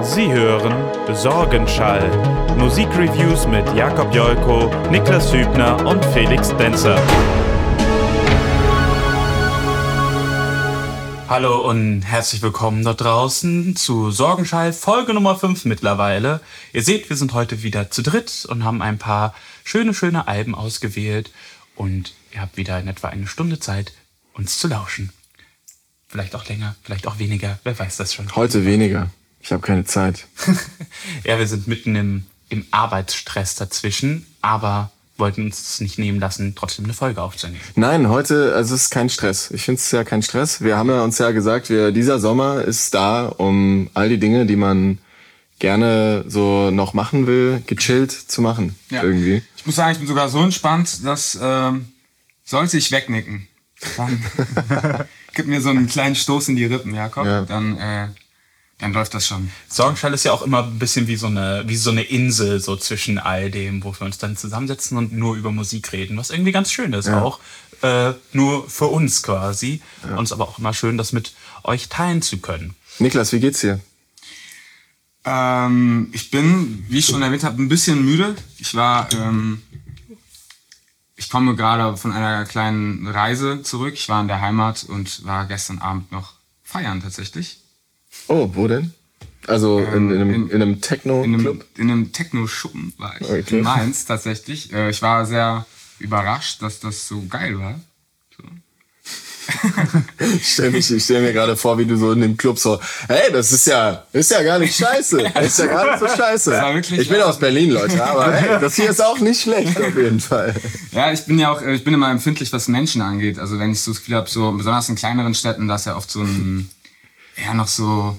Sie hören Sorgenschall. Musikreviews mit Jakob Jolko, Niklas Hübner und Felix Denzer. Hallo und herzlich willkommen da draußen zu Sorgenschall, Folge Nummer 5 mittlerweile. Ihr seht, wir sind heute wieder zu dritt und haben ein paar schöne, schöne Alben ausgewählt. Und ihr habt wieder in etwa eine Stunde Zeit, uns zu lauschen. Vielleicht auch länger, vielleicht auch weniger, wer weiß das schon. Heute weniger. Ich habe keine Zeit. ja, wir sind mitten im, im Arbeitsstress dazwischen, aber wollten uns es nicht nehmen lassen, trotzdem eine Folge aufzunehmen. Nein, heute, also es ist kein Stress. Ich finde es ja kein Stress. Wir haben ja uns ja gesagt, wir, dieser Sommer ist da, um all die Dinge, die man gerne so noch machen will, gechillt zu machen. Ja. Irgendwie. Ich muss sagen, ich bin sogar so entspannt, dass ähm, sollte ich wegnicken, dann gib mir so einen kleinen Stoß in die Rippen, Jakob. Ja. Dann äh, dann läuft das schon. Sorgenschall ist ja auch immer ein bisschen wie so eine, wie so eine Insel so zwischen all dem, wo wir uns dann zusammensetzen und nur über Musik reden, was irgendwie ganz schön ist ja. auch. Äh, nur für uns quasi. Ja. Und es ist aber auch immer schön, das mit euch teilen zu können. Niklas, wie geht's dir? Ähm, ich bin, wie ich schon erwähnt habe, ein bisschen müde. Ich war, ähm, ich komme gerade von einer kleinen Reise zurück. Ich war in der Heimat und war gestern Abend noch feiern tatsächlich. Oh, wo denn? Also in, in, einem, in, in einem Techno-Club? In einem, Techno-Schuppen war ich. Okay. In Mainz tatsächlich. Äh, ich war sehr überrascht, dass das so geil war. So. ich stelle stell mir gerade vor, wie du so in dem Club so, hey, das ist ja, ist ja gar nicht scheiße. Das ist ja gar nicht so scheiße. ich bin aus Berlin, Leute, aber hey, das hier ist auch nicht schlecht auf jeden Fall. Ja, ich bin ja auch, ich bin immer empfindlich, was Menschen angeht. Also wenn ich so das Gefühl habe, so besonders in kleineren Städten, da ist ja oft so ein eher noch so,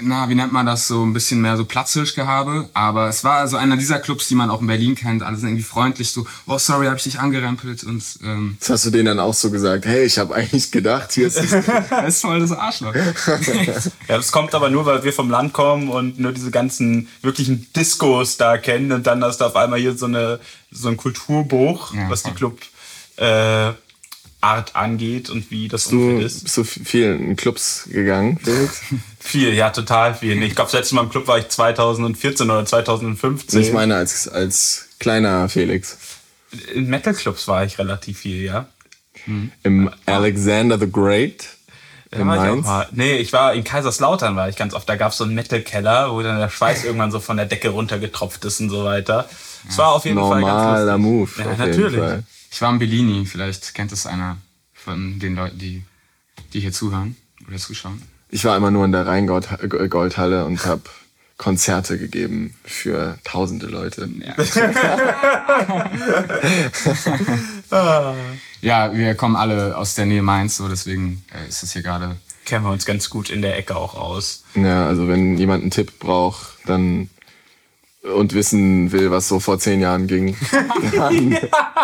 na, wie nennt man das, so ein bisschen mehr so Platzhirschgehabe. Aber es war so einer dieser Clubs, die man auch in Berlin kennt. Alle sind irgendwie freundlich, so, oh sorry, habe ich dich angerempelt. Und, ähm, das hast du denen dann auch so gesagt, hey, ich habe eigentlich gedacht, hier ist das ist voll das Arschloch. ja, das kommt aber nur, weil wir vom Land kommen und nur diese ganzen wirklichen Discos da kennen. Und dann hast du auf einmal hier so, eine, so ein Kulturbuch, ja, was die Club... Äh, Art angeht und wie das Umfeld ist. Bist du viel in Clubs gegangen, Felix? viel, ja, total viel. Ich glaube, das letzte Mal im Club war ich 2014 oder 2015. Ich meine als, als kleiner Felix. In Metal-Clubs war ich relativ viel, ja. Hm. Im Alexander the Great. Da war ich mal. Nee, ich war in Kaiserslautern war ich ganz oft. Da gab es so einen Metal-Keller, wo dann der Schweiß irgendwann so von der Decke runtergetropft ist und so weiter. Es war auf jeden Fall ganz lustig. Normaler Move. Ja, natürlich. Ich war in Bellini, vielleicht kennt es einer von den Leuten, die, die hier zuhören oder zuschauen. Ich war immer nur in der Rheingoldhalle und habe Konzerte gegeben für tausende Leute. Ja. ja, wir kommen alle aus der Nähe Mainz, so deswegen äh, ist es hier gerade. Kennen wir uns ganz gut in der Ecke auch aus. Ja, also wenn jemand einen Tipp braucht, dann und wissen will, was so vor zehn Jahren ging, dann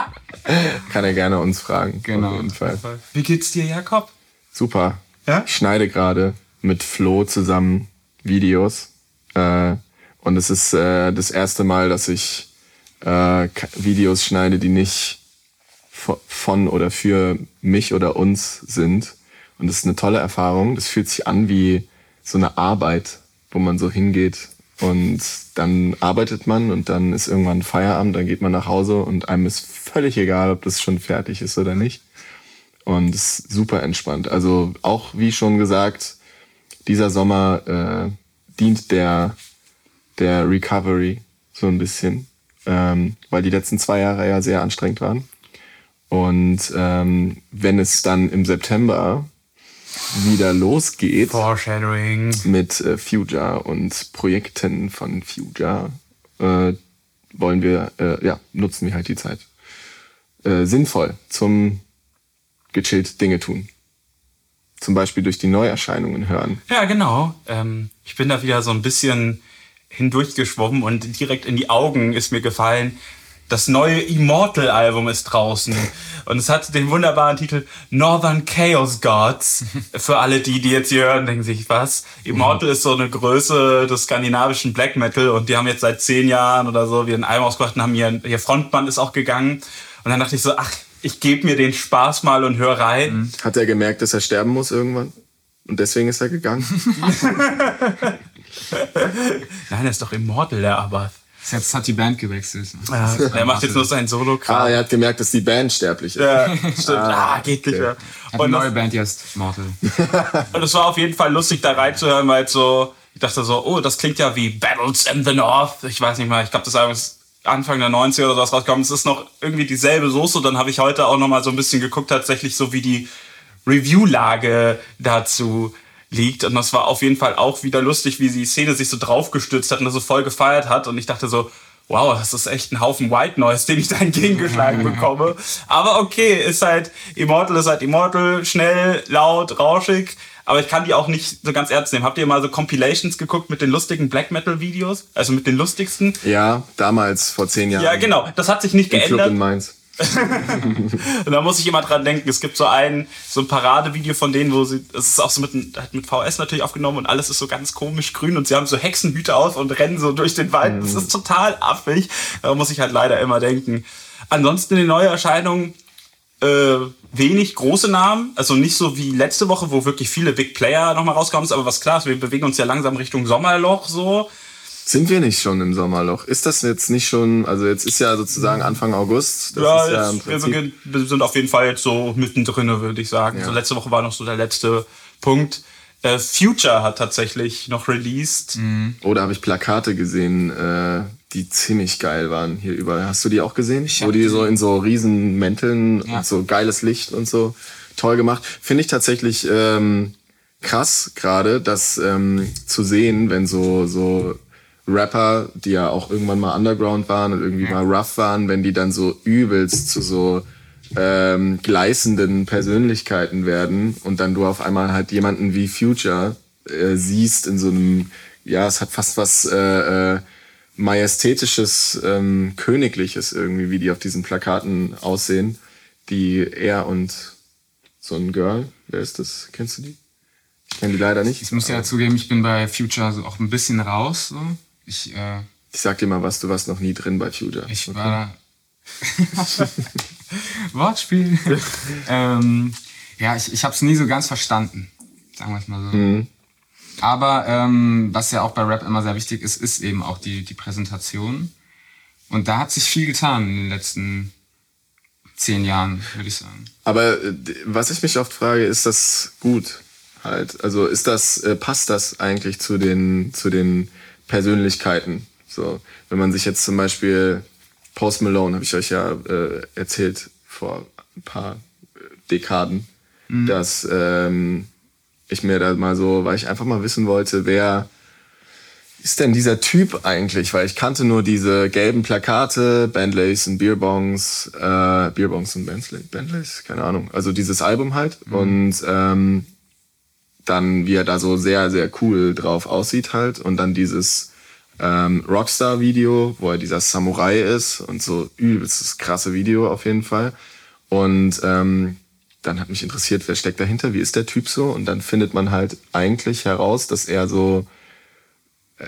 kann er gerne uns fragen. Genau. Auf jeden Fall. Wie geht's dir, Jakob? Super. Ja? Ich schneide gerade mit Flo zusammen Videos. Äh, und es ist äh, das erste Mal, dass ich äh, Videos schneide, die nicht von oder für mich oder uns sind. Und das ist eine tolle Erfahrung. Das fühlt sich an wie so eine Arbeit, wo man so hingeht und dann arbeitet man und dann ist irgendwann Feierabend, dann geht man nach Hause und einem ist völlig egal, ob das schon fertig ist oder nicht. Und es ist super entspannt. Also auch wie schon gesagt, dieser Sommer äh, dient der, der Recovery so ein bisschen, ähm, weil die letzten zwei Jahre ja sehr anstrengend waren. Und ähm, wenn es dann im September wieder losgeht. Foreshadowing. Mit äh, Future und Projekten von Future äh, wollen wir, äh, ja, nutzen wir halt die Zeit. Äh, sinnvoll zum gechillt Dinge tun. Zum Beispiel durch die Neuerscheinungen hören. Ja, genau. Ähm, ich bin da wieder so ein bisschen hindurchgeschwommen und direkt in die Augen ist mir gefallen, das neue Immortal-Album ist draußen. Und es hat den wunderbaren Titel Northern Chaos Gods. Für alle die, die jetzt hier hören, denken sich, was? Immortal mhm. ist so eine Größe des skandinavischen Black Metal und die haben jetzt seit zehn Jahren oder so wieder ein Album ausgebracht und haben hier, ihr Frontband ist auch gegangen. Und dann dachte ich so, ach, ich gebe mir den Spaß mal und hör rein. Mhm. Hat er gemerkt, dass er sterben muss irgendwann? Und deswegen ist er gegangen? Nein, er ist doch Immortal, der Abath. Jetzt hat die Band gewechselt. Ja, er macht jetzt nur sein Solo-Kram. Ah, er hat gemerkt, dass die Band sterblich ist. Ja, stimmt. Ah, geht nicht mehr. Hat eine neue Band jetzt, Mortal. Und es war auf jeden Fall lustig, da reinzuhören, weil so, ich dachte so, oh, das klingt ja wie Battles in the North. Ich weiß nicht mal, ich glaube, das ist Anfang der 90er oder sowas rausgekommen. Es ist noch irgendwie dieselbe Soße. Dann habe ich heute auch noch mal so ein bisschen geguckt, tatsächlich so wie die Review-Lage dazu liegt. Und das war auf jeden Fall auch wieder lustig, wie die Szene sich so draufgestützt hat und das so voll gefeiert hat. Und ich dachte so, wow, das ist echt ein Haufen White Noise, den ich da entgegengeschlagen bekomme. Aber okay, ist halt, Immortal ist halt Immortal, schnell, laut, rauschig. Aber ich kann die auch nicht so ganz ernst nehmen. Habt ihr mal so Compilations geguckt mit den lustigen Black Metal Videos? Also mit den lustigsten? Ja, damals, vor zehn Jahren. Ja, genau. Das hat sich nicht Im geändert. Club in Mainz. Und da muss ich immer dran denken, es gibt so ein, so ein Paradevideo von denen, wo sie, es ist auch so mit, halt mit VS natürlich aufgenommen und alles ist so ganz komisch grün und sie haben so Hexenhüte auf und rennen so durch den Wald. Das ist total affig. Da muss ich halt leider immer denken. Ansonsten die neue Erscheinung, äh, wenig große Namen, also nicht so wie letzte Woche, wo wirklich viele Big Player nochmal rauskommen, aber was klar ist, wir bewegen uns ja langsam Richtung Sommerloch so. Sind wir nicht schon im Sommerloch? Ist das jetzt nicht schon, also jetzt ist ja sozusagen Anfang August. Das ja, ist ja jetzt, wir, Prinzip, wir sind auf jeden Fall jetzt so mittendrin, würde ich sagen. Ja. So letzte Woche war noch so der letzte Punkt. Äh, Future hat tatsächlich noch released. oder habe ich Plakate gesehen, äh, die ziemlich geil waren hier überall. Hast du die auch gesehen? Wo hab die die- so in so riesen Mänteln Ja. und so geiles Licht und so toll gemacht. Finde ich tatsächlich ähm, krass gerade, das ähm, zu sehen, wenn so so Rapper, die ja auch irgendwann mal Underground waren und irgendwie mal rough waren, wenn die dann so übelst zu so ähm, gleißenden Persönlichkeiten werden und dann du auf einmal halt jemanden wie Future äh, siehst in so einem, ja, es hat fast was äh, äh, majestätisches, ähm, königliches irgendwie, wie die auf diesen Plakaten aussehen, die er und so ein Girl, wer ist das? Kennst du die? Ich kenne die leider nicht. Ich muss ja zugeben, ich bin bei Future so auch ein bisschen raus. So. Ich, äh, Ich sag dir mal was, du warst noch nie drin bei Future. ich war da. Wortspiel. ähm, ja, ich, ich habe es nie so ganz verstanden. Sagen wir es mal so. Aber ähm, was ja auch bei Rap immer sehr wichtig ist, ist eben auch die, die Präsentation. Und da hat sich viel getan in den letzten zehn Jahren, würde ich sagen. Aber äh, was ich mich oft frage, ist das gut halt? Also ist das, äh, passt das eigentlich zu den, zu den Persönlichkeiten? So, wenn man sich jetzt zum Beispiel Post Malone, habe ich euch ja äh, erzählt vor ein paar äh, Dekaden, dass ähm, ich mir da mal so, weil ich einfach mal wissen wollte, wer ist denn dieser Typ eigentlich? Weil ich kannte nur diese gelben Plakate, Bentleys und Beerbongs, äh, Beerbongs und Bentley, Bentleys, keine Ahnung. Also dieses Album halt. Und ähm, dann, wie er da so sehr, sehr cool drauf aussieht halt. Und dann dieses ähm, Rockstar-Video, wo er dieser Samurai ist und so übelstes krasse Video auf jeden Fall. Und ähm, dann hat mich interessiert, wer steckt dahinter, wie ist der Typ so? Und dann findet man halt eigentlich heraus, dass er so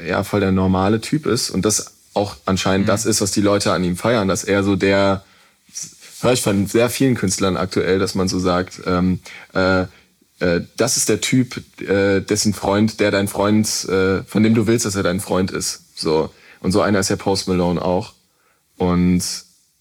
ja voll der normale Typ ist und das auch anscheinend das ist, was die Leute an ihm feiern, dass er so der höre ich von sehr vielen Künstlern aktuell, dass man so sagt, ähm, äh, äh, das ist der Typ, äh, dessen Freund, der dein Freund, äh, von dem du willst, dass er dein Freund ist. So und so einer ist ja Post Malone auch. Und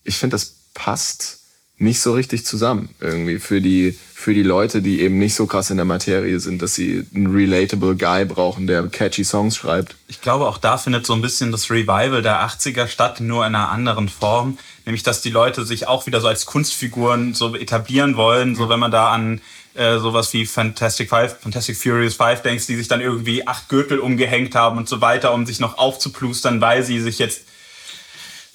ich finde, das passt nicht so richtig zusammen irgendwie für die für die Leute, die eben nicht so krass in der Materie sind, dass sie einen relatable Guy brauchen, der catchy Songs schreibt. Ich glaube, auch da findet so ein bisschen das Revival der 80er statt, nur in einer anderen Form. Nämlich, dass die Leute sich auch wieder so als Kunstfiguren so etablieren wollen. So, wenn man da an äh, sowas wie Fantastic Five, Fantastic Furious Five denkst, die sich dann irgendwie acht Gürtel umgehängt haben und so weiter, um sich noch aufzuplustern, weil sie sich jetzt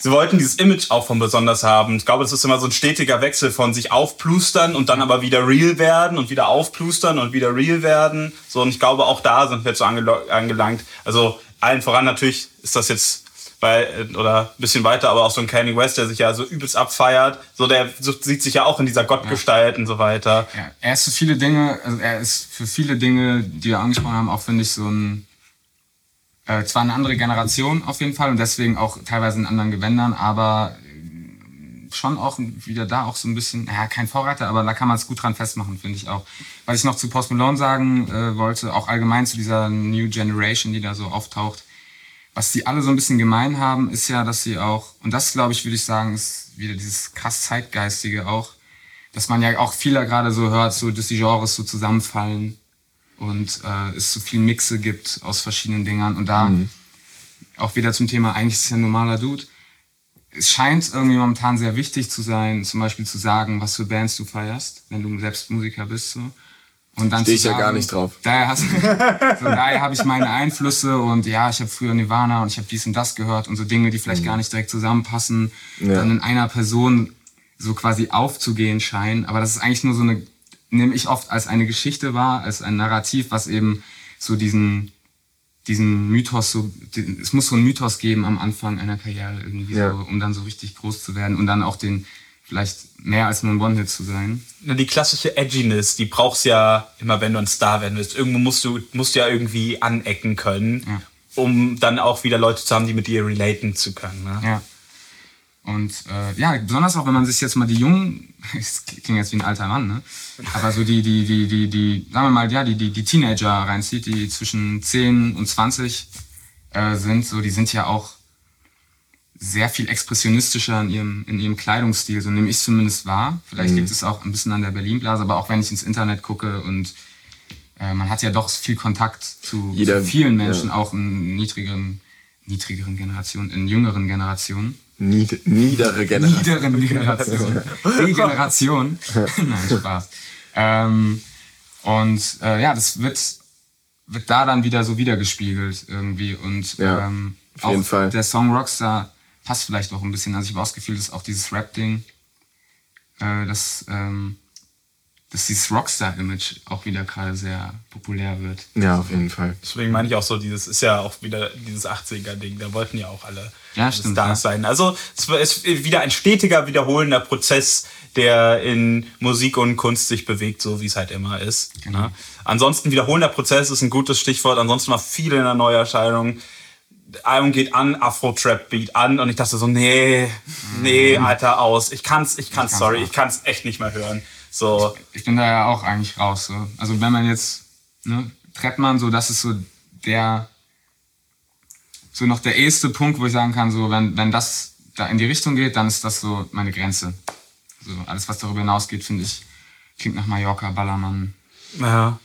Sie wollten dieses Image auch von besonders haben. Ich glaube, es ist immer so ein stetiger Wechsel von sich aufplustern und dann aber wieder real werden und wieder aufplustern und wieder real werden. So, und ich glaube, auch da sind wir jetzt so angelangt. Also allen voran natürlich ist das jetzt bei, oder ein bisschen weiter, aber auch so ein Kanye West, der sich ja so übelst abfeiert. So, der sieht sich ja auch in dieser Gottgestalt und so weiter. Ja, er ist für viele Dinge, also er ist für viele Dinge, die wir angesprochen haben, auch finde ich so ein äh, zwar eine andere Generation auf jeden Fall und deswegen auch teilweise in anderen Gewändern, aber äh, schon auch wieder da auch so ein bisschen, ja, kein Vorreiter, aber da kann man es gut dran festmachen, finde ich auch. Was ich noch zu Post Malone sagen äh, wollte, auch allgemein zu dieser New Generation, die da so auftaucht, was die alle so ein bisschen gemein haben, ist ja, dass sie auch, und das glaube ich, würde ich sagen, ist wieder dieses krass Zeitgeistige auch, dass man ja auch vieler gerade so hört, so dass die Genres so zusammenfallen und äh, es so viel Mixe gibt aus verschiedenen Dingern und da mhm. auch wieder zum Thema, eigentlich ist es ja ein normaler Dude, es scheint irgendwie momentan sehr wichtig zu sein, zum Beispiel zu sagen, was für Bands du feierst, wenn du selbst Musiker bist. So. Und dann Stehe ich sagen, ja gar nicht drauf. Daher, hast, so, daher habe ich meine Einflüsse und ja, ich habe früher Nirvana und ich habe dies und das gehört und so Dinge, die vielleicht mhm. gar nicht direkt zusammenpassen, ja. dann in einer Person so quasi aufzugehen scheinen. Aber das ist eigentlich nur so eine, nehme ich oft als eine Geschichte wahr, als ein Narrativ, was eben so diesen diesen Mythos so, es muss so einen Mythos geben am Anfang einer Karriere irgendwie ja. so, um dann so richtig groß zu werden und dann auch den vielleicht mehr als nur ein One-Hit zu sein. Na, die klassische Edginess, die brauchst ja immer, wenn du ein Star werden willst. Irgendwo musst du, musst du ja irgendwie anecken können, ja. um dann auch wieder Leute zu haben, die mit dir relaten zu können. Ne? Ja. Und äh, ja, besonders auch, wenn man sich jetzt mal die jungen, das klingt jetzt wie ein alter Mann, ne? Aber so die, die, die, die, die, sagen wir mal, ja, die, die, die Teenager reinzieht, die zwischen 10 und 20 äh, sind, so, die sind ja auch sehr viel expressionistischer in ihrem, in ihrem Kleidungsstil, so nehme ich zumindest wahr. Vielleicht mhm. liegt es auch ein bisschen an der Berlin-Blase, aber auch wenn ich ins Internet gucke und äh, man hat ja doch viel Kontakt zu, Jeder, zu vielen Menschen, ja. auch in niedrigeren, niedrigeren Generationen, in jüngeren Generationen. Nied niedere Generation. Niederen Generation. Degeneration. Nein, Spaß. Ähm, und äh, ja, das wird, wird da dann wieder so wiedergespiegelt irgendwie. Und ja, ähm, auf jeden Fall. der Song Rockstar passt vielleicht auch ein bisschen. Also ich habe auch das Gefühl, dass auch dieses Rap-Ding, äh, das ähm, dass dieses Rockstar-Image auch wieder gerade sehr populär wird. Ja, auf jeden Fall. Deswegen meine ich auch so, dieses ist ja auch wieder dieses 80er-Ding, da wollten ja auch alle ja, stimmt, Stars ja. sein. Also es ist wieder ein stetiger, wiederholender Prozess, der in Musik und Kunst sich bewegt, so wie es halt immer ist. Genau. Ne? Ansonsten wiederholender Prozess ist ein gutes Stichwort, ansonsten war viel in der Neuerscheinung. Album geht an, Afro-Trap-Beat an und ich dachte so, nee, nee, mhm. Alter, aus. Ich kann's, ich kann's, ich sorry, ich kann's echt nicht mehr hören. So. Ich, ich, bin da ja auch eigentlich raus. So. Also wenn man jetzt, ne, Treppmann, so, das ist so der, so noch der erste Punkt, wo ich sagen kann, so, wenn, wenn das da in die Richtung geht, dann ist das so meine Grenze. So, alles, was darüber hinausgeht, finde ich, klingt nach Mallorca, Ballermann. Ja.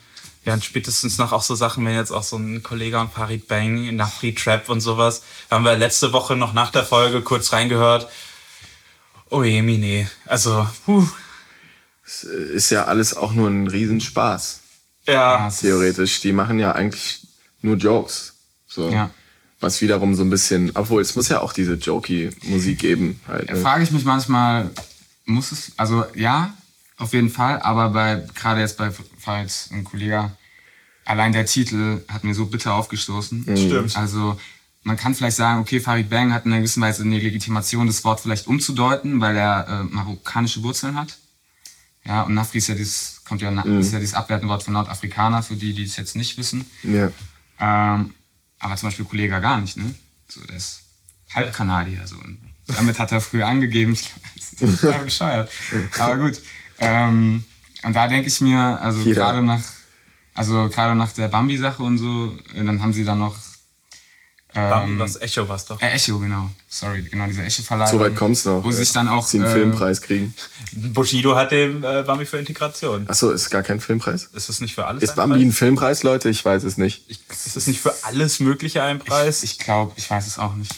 Ja, und spätestens noch auch so Sachen, wenn jetzt auch so ein Kollege und Farid Bang, Nafri Trap und sowas, haben wir letzte Woche noch nach der Folge kurz reingehört. Oh je, Mine. Also, puh, es ist ja alles auch nur ein Riesenspaß. Ja. Theoretisch. Die machen ja eigentlich nur Jokes. So. Ja. Was wiederum so ein bisschen, obwohl es muss ja auch diese jokey Musik geben. Halt, ne? Frage ich mich manchmal, muss es, also ja, auf jeden Fall, aber bei, gerade jetzt bei Falls ein Kollege, allein der Titel hat mir so bitter aufgestoßen. Mhm. Stimmt. Also, man kann vielleicht sagen, okay, Farid Bang hat in einer gewissen Weise eine Legitimation, das Wort vielleicht umzudeuten, weil er äh, marokkanische Wurzeln hat. Ja, und Nafri ist ja dieses, kommt ja, mhm. ist ja dieses abwertende Wort von Nordafrikaner, für die, die es jetzt nicht wissen. Ja. Ähm, aber zum Beispiel Kollege gar nicht, ne? So, der ist Halbkanadier, so. Und damit hat er früher angegeben, das ist total bescheuert. Aber gut. Ähm, und da denke ich mir, also gerade nach, also gerade nach der Bambi-Sache und so, dann haben sie dann noch ähm, das Echo war doch. Äh, Echo, genau. Sorry, genau, diese Echo-Verleihung. So weit kommt's noch. Wo sie sich dann auch... Sie einen äh, Filmpreis kriegen. Bushido hat den äh, Bambi für Integration. Achso, ist gar kein Filmpreis? Ist das nicht für alles Ist Bambi ein Filmpreis, Leute? Ich weiß es nicht. Ich, ist das nicht für alles Mögliche ein Preis? Ich, ich glaube, ich weiß es auch nicht.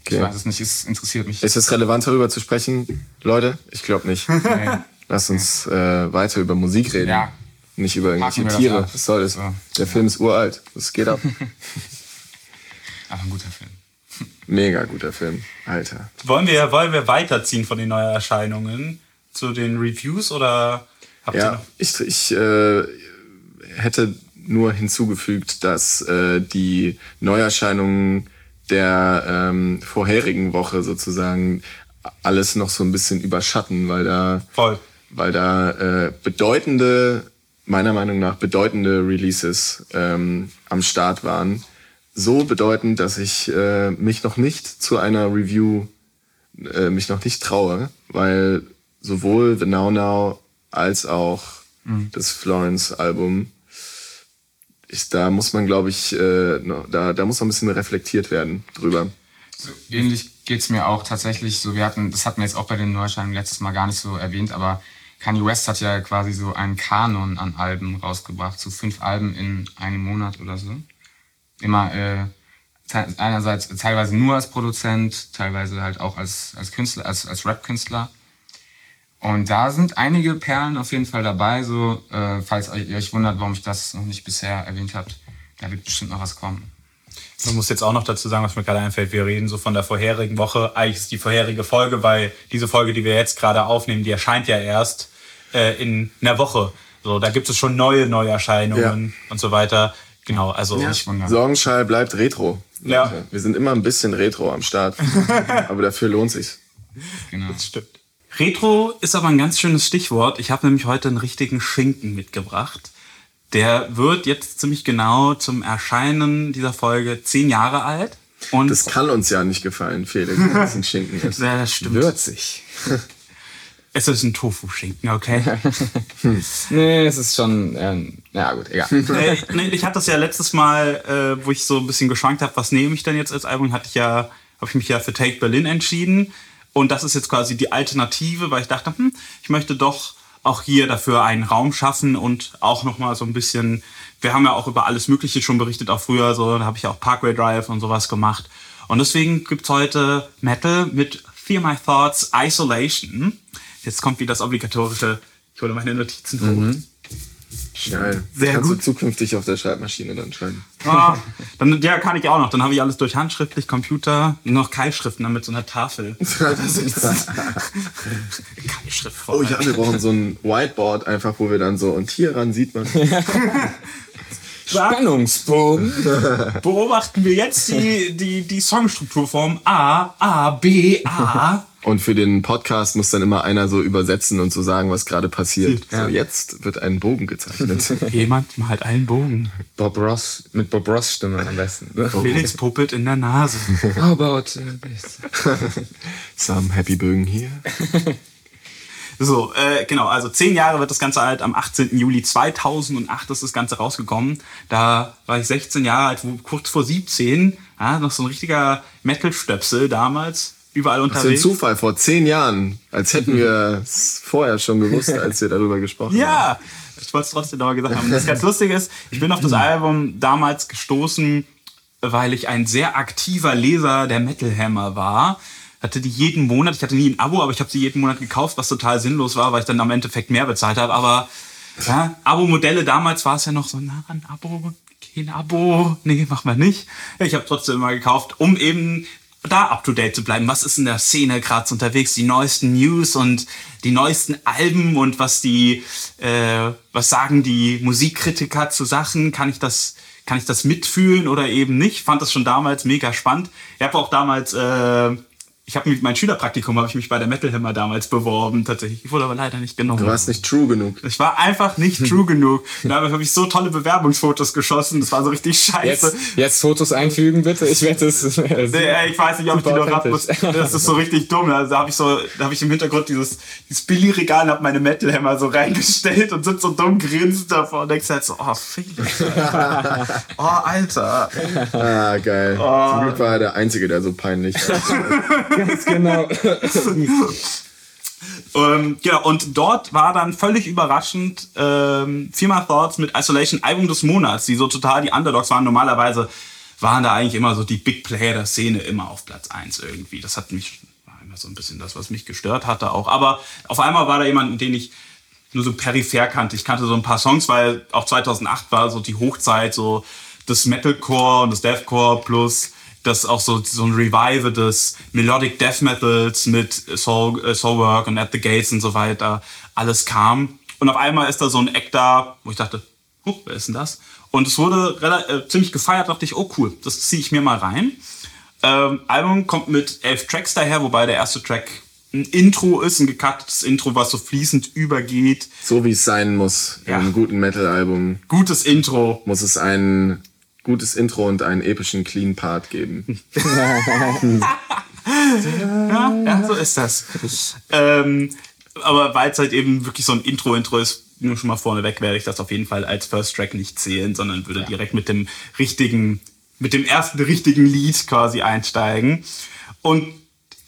Okay. Ich weiß es nicht, es interessiert mich. Ist es relevant, darüber zu sprechen, Leute? Ich glaube nicht. Nee. Lass uns äh, weiter über Musik reden. Ja. Nicht über irgendwelche Tiere. Was soll das? So. Der Film ist uralt. Das geht ab. Aber ein guter Film. Mega guter Film, Alter. Wollen wir, wollen wir weiterziehen von den Neuerscheinungen zu den Reviews oder habt ja, ihr noch? Ich, ich äh, hätte nur hinzugefügt, dass äh, die Neuerscheinungen der ähm, vorherigen Woche sozusagen alles noch so ein bisschen überschatten, weil da, Voll. Weil da äh, bedeutende, meiner Meinung nach bedeutende Releases ähm, am Start waren so bedeutend, dass ich äh, mich noch nicht zu einer Review äh, mich noch nicht traue, weil sowohl The Now Now als auch mhm. das Florence-Album, da muss man, glaube ich, äh, da, da muss noch ein bisschen reflektiert werden drüber. So, ähnlich geht's mir auch tatsächlich so. Wir hatten, das hatten wir jetzt auch bei den Neuerscheinungen letztes Mal gar nicht so erwähnt, aber Kanye West hat ja quasi so einen Kanon an Alben rausgebracht, so fünf Alben in einem Monat oder so. Immer äh, einerseits teilweise nur als Produzent, teilweise halt auch als, als Künstler, als, als Rap-Künstler. Und da sind einige Perlen auf jeden Fall dabei, so, äh, falls ihr euch wundert, warum ich das noch nicht bisher erwähnt habt. Da wird bestimmt noch was kommen. Man muss jetzt auch noch dazu sagen, was mir gerade einfällt. Wir reden so von der vorherigen Woche. Eigentlich ist die vorherige Folge, weil diese Folge, die wir jetzt gerade aufnehmen, die erscheint ja erst äh, in einer Woche. So, da gibt es schon neue Neuerscheinungen ja. und so weiter. Genau, also ja. Sorgenschall bleibt Retro. Ja. Wir sind immer ein bisschen Retro am Start. aber dafür lohnt sich's. Genau. Das stimmt. Retro ist aber ein ganz schönes Stichwort. Ich habe nämlich heute einen richtigen Schinken mitgebracht. Der wird jetzt ziemlich genau zum Erscheinen dieser Folge zehn Jahre alt. Und das kann uns ja nicht gefallen, Felix, wenn es ein Schinken ist. Ja, das stimmt. Würzig. Es ist ein Tofu-Schinken, okay? nee, es ist schon. Ähm, ja, gut, egal. nee, nee, ich hatte das ja letztes Mal, äh, wo ich so ein bisschen geschwankt habe, was nehme ich denn jetzt als Album, hatte ich ja, habe ich mich ja für Take Berlin entschieden. Und das ist jetzt quasi die Alternative, weil ich dachte, hm, ich möchte doch auch hier dafür einen Raum schaffen und auch nochmal so ein bisschen, wir haben ja auch über alles Mögliche schon berichtet, auch früher, so, da habe ich auch Parkway Drive und sowas gemacht. Und deswegen gibt's heute Metal mit Fear My Thoughts Isolation. Jetzt kommt wieder das obligatorische, ich hole meine Notizen hoch. Mhm. Geil. Sehr Kannst gut. du zukünftig auf der Schreibmaschine dann schreiben? Ah, dann, ja, kann ich auch noch. Dann habe ich alles durch handschriftlich, Computer, noch Keilschriften dann mit so einer Tafel. Keilschrift Oh ja, wir brauchen so ein Whiteboard einfach, wo wir dann so, und hier ran sieht man. Spannungsbogen. Beobachten wir jetzt die, die, die Songstrukturform A, A, B, A. Und für den Podcast muss dann immer einer so übersetzen und so sagen, was gerade passiert. Ja. So, jetzt wird ein Bogen gezeichnet. Jemand malt einen Bogen. Bob Ross, mit Bob Ross Stimme am besten. Felix puppelt in der Nase. How about this? Some happy Bögen hier. So, äh, genau, also zehn Jahre wird das Ganze alt. Am 18. Juli 2008 ist das Ganze rausgekommen. Da war ich 16 Jahre alt, kurz vor 17. Ja, noch so ein richtiger Metal-Stöpsel damals überall unterwegs. Das ist ein Zufall, vor zehn Jahren. Als hätten wir es vorher schon gewusst, als wir darüber gesprochen ja, haben. Ja, ich wollte es trotzdem nochmal gesagt haben. Das ganz lustig ist, ich bin auf das Album damals gestoßen, weil ich ein sehr aktiver Leser der Metal Hammer war. Hatte die jeden Monat, ich hatte nie ein Abo, aber ich habe sie jeden Monat gekauft, was total sinnlos war, weil ich dann am Endeffekt mehr bezahlt habe. Aber ja, Abo-Modelle damals war es ja noch so, na, ein Abo, kein Abo, nee, mach mal nicht. Ich habe trotzdem immer gekauft, um eben da up to date zu bleiben. Was ist in der Szene gerade unterwegs? Die neuesten News und die neuesten Alben und was die, äh, was sagen die Musikkritiker zu Sachen? Kann ich das, kann ich das mitfühlen oder eben nicht? Fand das schon damals mega spannend. Ich habe auch damals äh, ich habe mich mein Schülerpraktikum habe ich mich bei der Metal Hammer damals beworben tatsächlich. Ich wurde aber leider nicht genommen. Du warst nicht true genug. Ich war einfach nicht true genug. Dabei habe ich so tolle Bewerbungsfotos geschossen. Das war so richtig scheiße. Jetzt, jetzt Fotos einfügen bitte. Ich werde das. nee, ich weiß nicht, ob ich die noch hab. Das ist so richtig dumm. Also, da habe ich so, da habe ich im Hintergrund dieses, dieses Billy-Regal habe meine Metal Hammer so reingestellt und sind so dumm grinst davor und denkst halt so, oh Felix. oh Alter. Ah geil. Oh. Zum Glück war er der Einzige, der so peinlich war. Ganz genau. ähm, genau, und dort war dann völlig überraschend ähm, Firma Thoughts mit Isolation Album des Monats, die so total die Underdogs waren. Normalerweise waren da eigentlich immer so die Big Player der Szene immer auf Platz 1 irgendwie. Das hat mich, war immer so ein bisschen das, was mich gestört hatte auch. Aber auf einmal war da jemand, den ich nur so peripher kannte. Ich kannte so ein paar Songs, weil auch 2008 war so die Hochzeit so des Metalcore und des Deathcore plus dass auch so, so ein Revive des Melodic Death Metals mit Soul, äh, Soulwork und At the Gates und so weiter alles kam. Und auf einmal ist da so ein Eck da, wo ich dachte, huh, wer ist denn das? Und es wurde äh, ziemlich gefeiert, dachte ich, oh cool, das ziehe ich mir mal rein. Ähm, Album kommt mit elf Tracks daher, wobei der erste Track ein Intro ist, ein gecuttetes Intro, was so fließend übergeht. So wie es sein muss ja. in einem guten Metal-Album. Gutes Intro. Muss es ein gutes Intro und einen epischen Clean Part geben. ja, ja, so ist das. Ähm, aber weil es halt eben wirklich so ein Intro-Intro ist, nur schon mal vorneweg werde ich das auf jeden Fall als First Track nicht zählen, sondern würde ja. direkt mit dem richtigen, mit dem ersten richtigen Lied quasi einsteigen. Und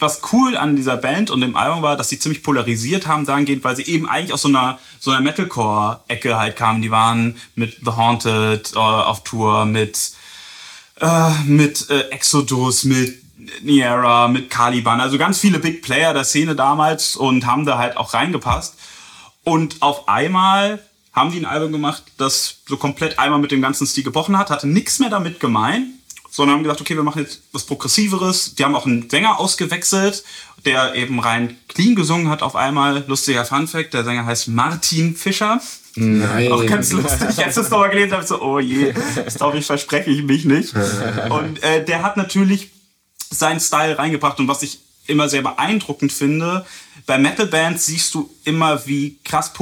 was cool an dieser Band und dem Album war, dass sie ziemlich polarisiert haben dahingehend, weil sie eben eigentlich aus so einer, so einer Metalcore-Ecke halt kamen. Die waren mit The Haunted äh, auf Tour, mit, äh, mit äh, Exodus, mit Niera, mit Caliban, also ganz viele Big Player der Szene damals und haben da halt auch reingepasst. Und auf einmal haben die ein Album gemacht, das so komplett einmal mit dem ganzen Stil gebrochen hat, hatte nichts mehr damit gemein, sondern haben gesagt, okay, wir machen jetzt was Progressiveres. Die haben auch einen Sänger ausgewechselt, der eben rein clean gesungen hat auf einmal. Lustiger Funfact, der Sänger heißt Martin Fischer. Nein. Auch ganz lustig. Als ich das nochmal gelesen habe, so, oh je, das glaube ich, verspreche ich mich nicht. Und äh, der hat natürlich seinen Style reingebracht und was ich immer sehr beeindruckend finde, bei Metal-Bands siehst du immer, wie krass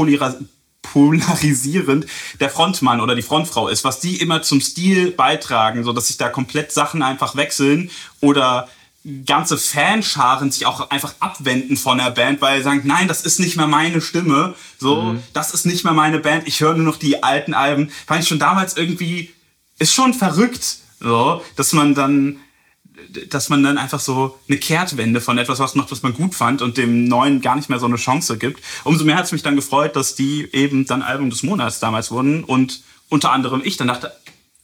polarisierend der Frontmann oder die Frontfrau ist, was die immer zum Stil beitragen, so dass sich da komplett Sachen einfach wechseln oder ganze Fanscharen sich auch einfach abwenden von der Band, weil sie sagen, nein, das ist nicht mehr meine Stimme, so, mhm. das ist nicht mehr meine Band, ich höre nur noch die alten Alben. Fand ich schon damals irgendwie, ist schon verrückt, so, dass man dann dass man dann einfach so eine Kehrtwende von etwas was macht, was man gut fand und dem Neuen gar nicht mehr so eine Chance gibt. Umso mehr hat es mich dann gefreut, dass die eben dann Album des Monats damals wurden und unter anderem ich dann dachte,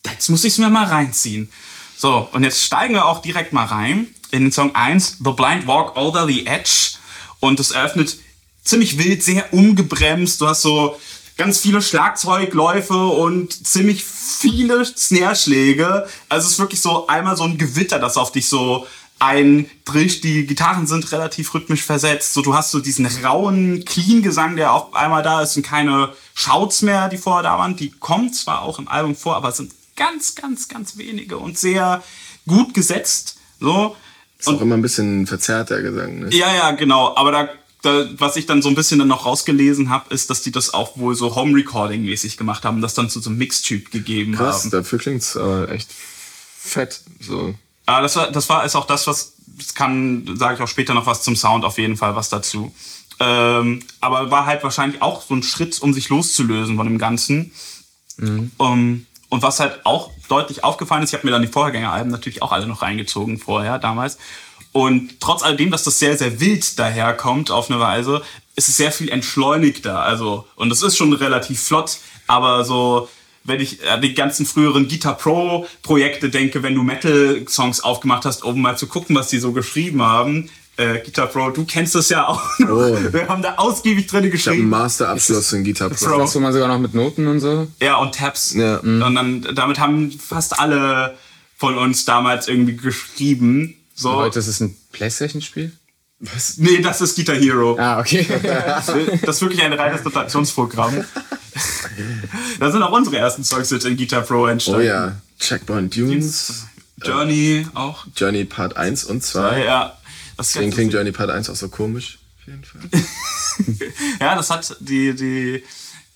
jetzt muss ich es mir mal reinziehen. So, und jetzt steigen wir auch direkt mal rein in den Song 1, The Blind Walk Over the Edge. Und es eröffnet ziemlich wild, sehr ungebremst. Du hast so ganz viele Schlagzeugläufe und ziemlich viele Snare-Schläge. Also es ist wirklich so einmal so ein Gewitter, das auf dich so einbricht. Die Gitarren sind relativ rhythmisch versetzt. So, du hast so diesen rauen Clean-Gesang, der auf einmal da ist und keine Shouts mehr, die vorher da waren. Die kommen zwar auch im Album vor, aber sind ganz, ganz, ganz wenige und sehr gut gesetzt. So. Ist und, auch immer ein bisschen verzerrt, der Gesang. Ne? Ja, ja, genau. Aber da da, was ich dann so ein bisschen dann noch rausgelesen habe, ist, dass die das auch wohl so Home-Recording-mäßig gemacht haben, das dann zu so einem Mixtyp gegeben Krass, haben. dafür klingt's äh, echt fett. So. Aber das war, das war ist auch das, was das kann, sage ich auch später noch was zum Sound auf jeden Fall was dazu. Ähm, aber war halt wahrscheinlich auch so ein Schritt, um sich loszulösen von dem Ganzen. Mhm. Um, und was halt auch deutlich aufgefallen ist, ich habe mir dann die Vorgängeralben natürlich auch alle noch reingezogen vorher damals. Und trotz alledem, dass das sehr, sehr wild daherkommt auf eine Weise, ist es sehr viel entschleunigter. Also, und das ist schon relativ flott, aber so, wenn ich an die ganzen früheren Guitar Pro Projekte denke, wenn du Metal Songs aufgemacht hast, um mal zu gucken, was die so geschrieben haben. Äh, Guitar Pro, du kennst das ja auch. Oh. Wir haben da ausgiebig drin geschrieben. Ich habe einen Masterabschluss in Guitar Pro. Das man sogar noch mit Noten und so. Ja, und Tabs. Ja. Und dann, damit haben fast alle von uns damals irgendwie geschrieben. So. Heute ist es ein Playstation-Spiel? Was? Nee, das ist Guitar Hero. Ah, okay. das ist wirklich ein reines Notationsprogramm. da sind auch unsere ersten Songs jetzt in Guitar Pro entstanden. Oh ja, Checkpoint Dunes. Journey äh, auch. Journey Part 1 und 2. Ja. Das Deswegen klingt Journey Part 1 auch so komisch. Auf jeden Fall. ja, das hat die, die,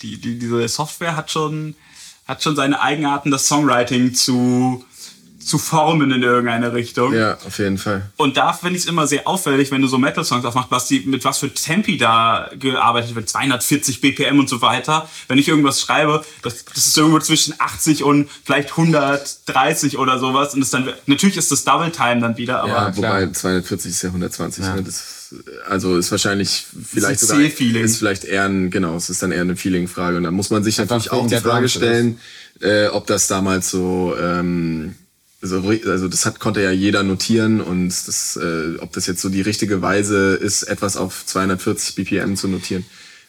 die, die, diese Software hat schon, hat schon seine Eigenarten, das Songwriting zu zu formen in irgendeine Richtung. Ja, auf jeden Fall. Und da finde ich es immer sehr auffällig, wenn du so Metal-Songs aufmachst, was die, mit was für Tempi da gearbeitet wird, 240 BPM und so weiter. Wenn ich irgendwas schreibe, das, das ist irgendwo zwischen 80 und vielleicht 130 oder sowas. Und das dann, natürlich ist das Double Time dann wieder, aber. Ja, wobei 240 ist ja 120, ja. Ne? Das, also ist wahrscheinlich vielleicht sogar, ist vielleicht eher ein, genau, es ist dann eher eine Feeling-Frage. Und dann muss man sich natürlich auch die Frage stellen, äh, ob das damals so, ähm, also, also das hat, konnte ja jeder notieren und das, äh, ob das jetzt so die richtige Weise ist, etwas auf 240 BPM zu notieren,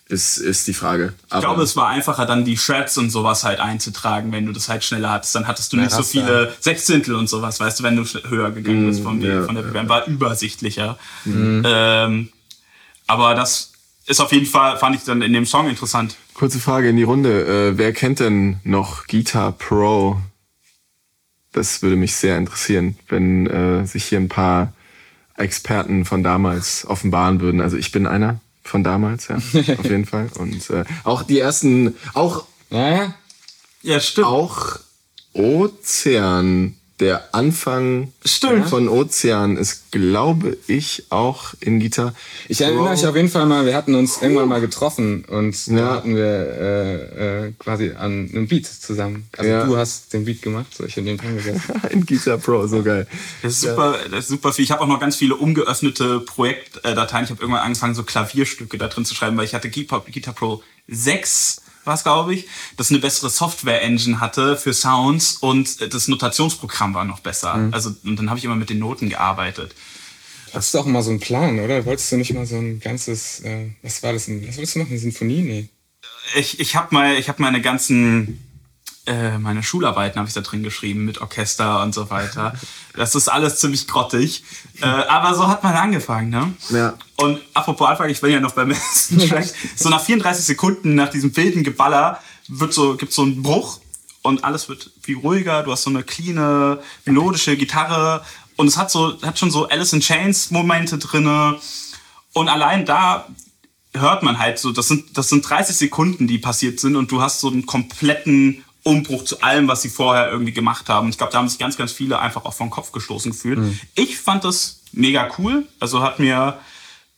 ist, ist die Frage. Aber ich glaube, es war einfacher, dann die Shreds und sowas halt einzutragen, wenn du das halt schneller hattest. Dann hattest du nicht so viele Sechzehntel und sowas, weißt du, wenn du höher gegangen bist von, ja, von der BPM. War übersichtlicher. Mhm. Ähm, aber das ist auf jeden Fall, fand ich dann in dem Song interessant. Kurze Frage in die Runde. Äh, wer kennt denn noch Guitar Pro? Das würde mich sehr interessieren, wenn äh, sich hier ein paar Experten von damals offenbaren würden. Also ich bin einer von damals, ja, auf jeden Fall. Und äh, auch die ersten, auch ja, ja, stimmt. Auch Ozean der Anfang Stimmt. von Ozean ist, glaube ich, auch in Gitarre. Ich erinnere mich auf jeden Fall mal, wir hatten uns irgendwann mal getroffen und da Ja. hatten wir äh, äh, quasi an einem Beat zusammen. Also Ja. du hast den Beat gemacht, so ich in den dran gesessen. in Guitar Pro, so geil. Das ist super, das ist super viel. Ich habe auch noch ganz viele ungeöffnete Projektdateien. Ich habe irgendwann angefangen, so Klavierstücke da drin zu schreiben, weil ich hatte Guitar Pro 6 was glaube ich, das eine bessere Software-Engine hatte für Sounds und das Notationsprogramm war noch besser. Also und dann habe ich immer mit den Noten gearbeitet. Hast du auch mal so einen Plan, oder? Wolltest du nicht mal so ein ganzes, äh, was war das, denn? was wolltest du machen, eine Sinfonie? Nee. Ich, ich habe mal, ich habe meine ganzen äh, meine Schularbeiten habe ich da drin geschrieben mit Orchester und so weiter. Das ist alles ziemlich grottig. Äh, aber so hat man angefangen, ne? Ja. Und apropos Anfang, ich bin ja noch beim ersten Track. So nach 34 Sekunden nach diesem wilden Geballer wird so, gibt's so einen Bruch und alles wird viel ruhiger. Du hast so eine cleane, melodische Gitarre und es hat so, hat schon so Alice in Chains Momente drinne. Und allein da hört man halt so, das sind, das sind 30 Sekunden, die passiert sind und du hast so einen kompletten Umbruch zu allem, was sie vorher irgendwie gemacht haben. Ich glaube, da haben sich ganz, ganz viele einfach auch vom Kopf gestoßen gefühlt. Ich fand das mega cool. Also hat mir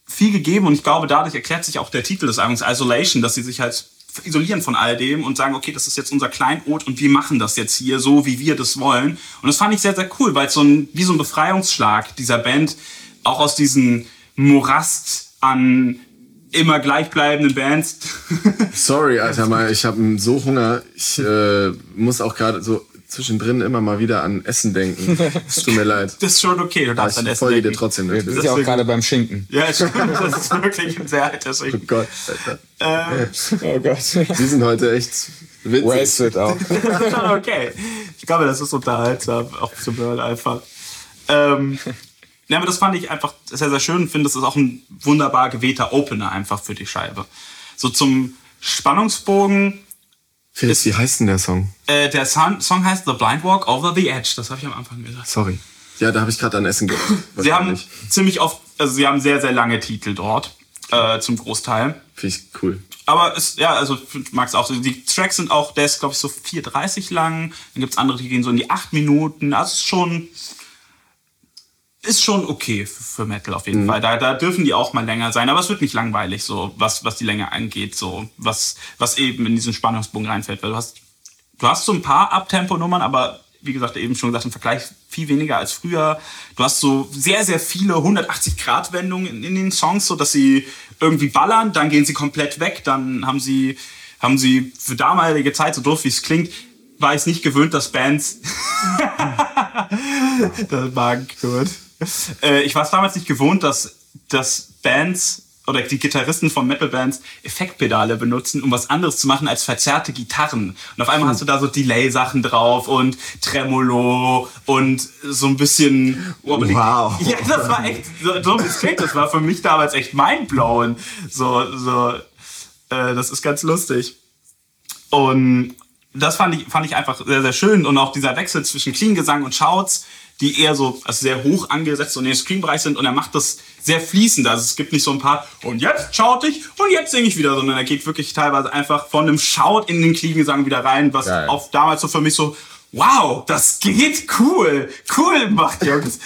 viel gegeben und ich glaube, dadurch erklärt sich auch der Titel des Albums Isolation, dass sie sich halt isolieren von all dem und sagen, okay, das ist jetzt unser Kleinod und wir machen das jetzt hier so, wie wir das wollen. Und das fand ich sehr, sehr cool, weil es so ein, wie so ein Befreiungsschlag dieser Band auch aus diesem Morast an immer gleichbleibenden Bands. Sorry, Alter, mal, ich habe so Hunger. Ich äh, muss auch gerade so zwischendrin immer mal wieder an Essen denken. Es tut mir leid. das ist schon okay, du darfst ich dann essen. folge dir denken. trotzdem Wir natürlich. sind ja auch gerade beim Schinken. Ja, stimmt, das ist wirklich ein sehr alter Oh Schinken. Gott, Alter. Oh Gott. Sie sind heute echt witzig. Wasted auch. schon okay. Ich glaube, das ist unterhaltsam, auch zu hören einfach. Ähm, ja, aber das fand ich einfach sehr, sehr schön und finde, das ist auch ein wunderbar gewählter Opener einfach für die Scheibe. So zum Spannungsbogen. Felix, wie heißt denn der Song? Äh, der Song, Song heißt The Blind Walk Over the Edge. Das habe ich am Anfang gesagt. Sorry. Ja, da habe ich gerade an Essen gedacht. Sie haben ziemlich oft, also sie haben sehr, sehr lange Titel dort, äh, zum Großteil. Finde ich cool. Aber es, ja, also mag es auch. so. Die Tracks sind auch, der ist, glaube ich, so 4,30 lang. Dann gibt's andere, die gehen so in die 8 Minuten. Also es ist schon, ist schon okay für, für Metal auf jeden Fall. Da, da dürfen die auch mal länger sein, aber es wird nicht langweilig, so, was, was die Länge angeht, so, was, was eben in diesen Spannungsbogen reinfällt. Weil du hast, du hast so ein paar Abtempo-Nummern, aber wie gesagt, eben schon gesagt, im Vergleich viel weniger als früher. Du hast so sehr, sehr viele 180-Grad-Wendungen in, in den Songs, so dass sie irgendwie ballern, dann gehen sie komplett weg, dann haben sie, haben sie für damalige Zeit, so doof wie es klingt, war ich nicht gewöhnt, dass Bands das Magen knurrt. Äh, ich war es damals nicht gewohnt, dass, dass Bands oder die Gitarristen von Metal-Bands Effektpedale benutzen, um was anderes zu machen als verzerrte Gitarren. Und auf einmal hast du da so Delay-Sachen drauf und Tremolo und so ein bisschen... wobbly. Wow. Ja, das war echt so, so klingt. Das war für mich damals echt mindblowing. So, so, äh, das ist ganz lustig. Und das fand ich, fand ich einfach sehr, sehr schön. Und auch dieser Wechsel zwischen Clean-Gesang und Shouts, die eher so also sehr hoch angesetzt und in den Screen-Bereich sind. Und er macht das sehr fließend. Also es gibt nicht so ein paar, und jetzt schaut ich und jetzt singe ich wieder, sondern er geht wirklich teilweise einfach von einem Shout in den Clean-Gesang wieder rein, was Geil. auch damals so für mich so, wow, das geht cool, cool macht, Jungs.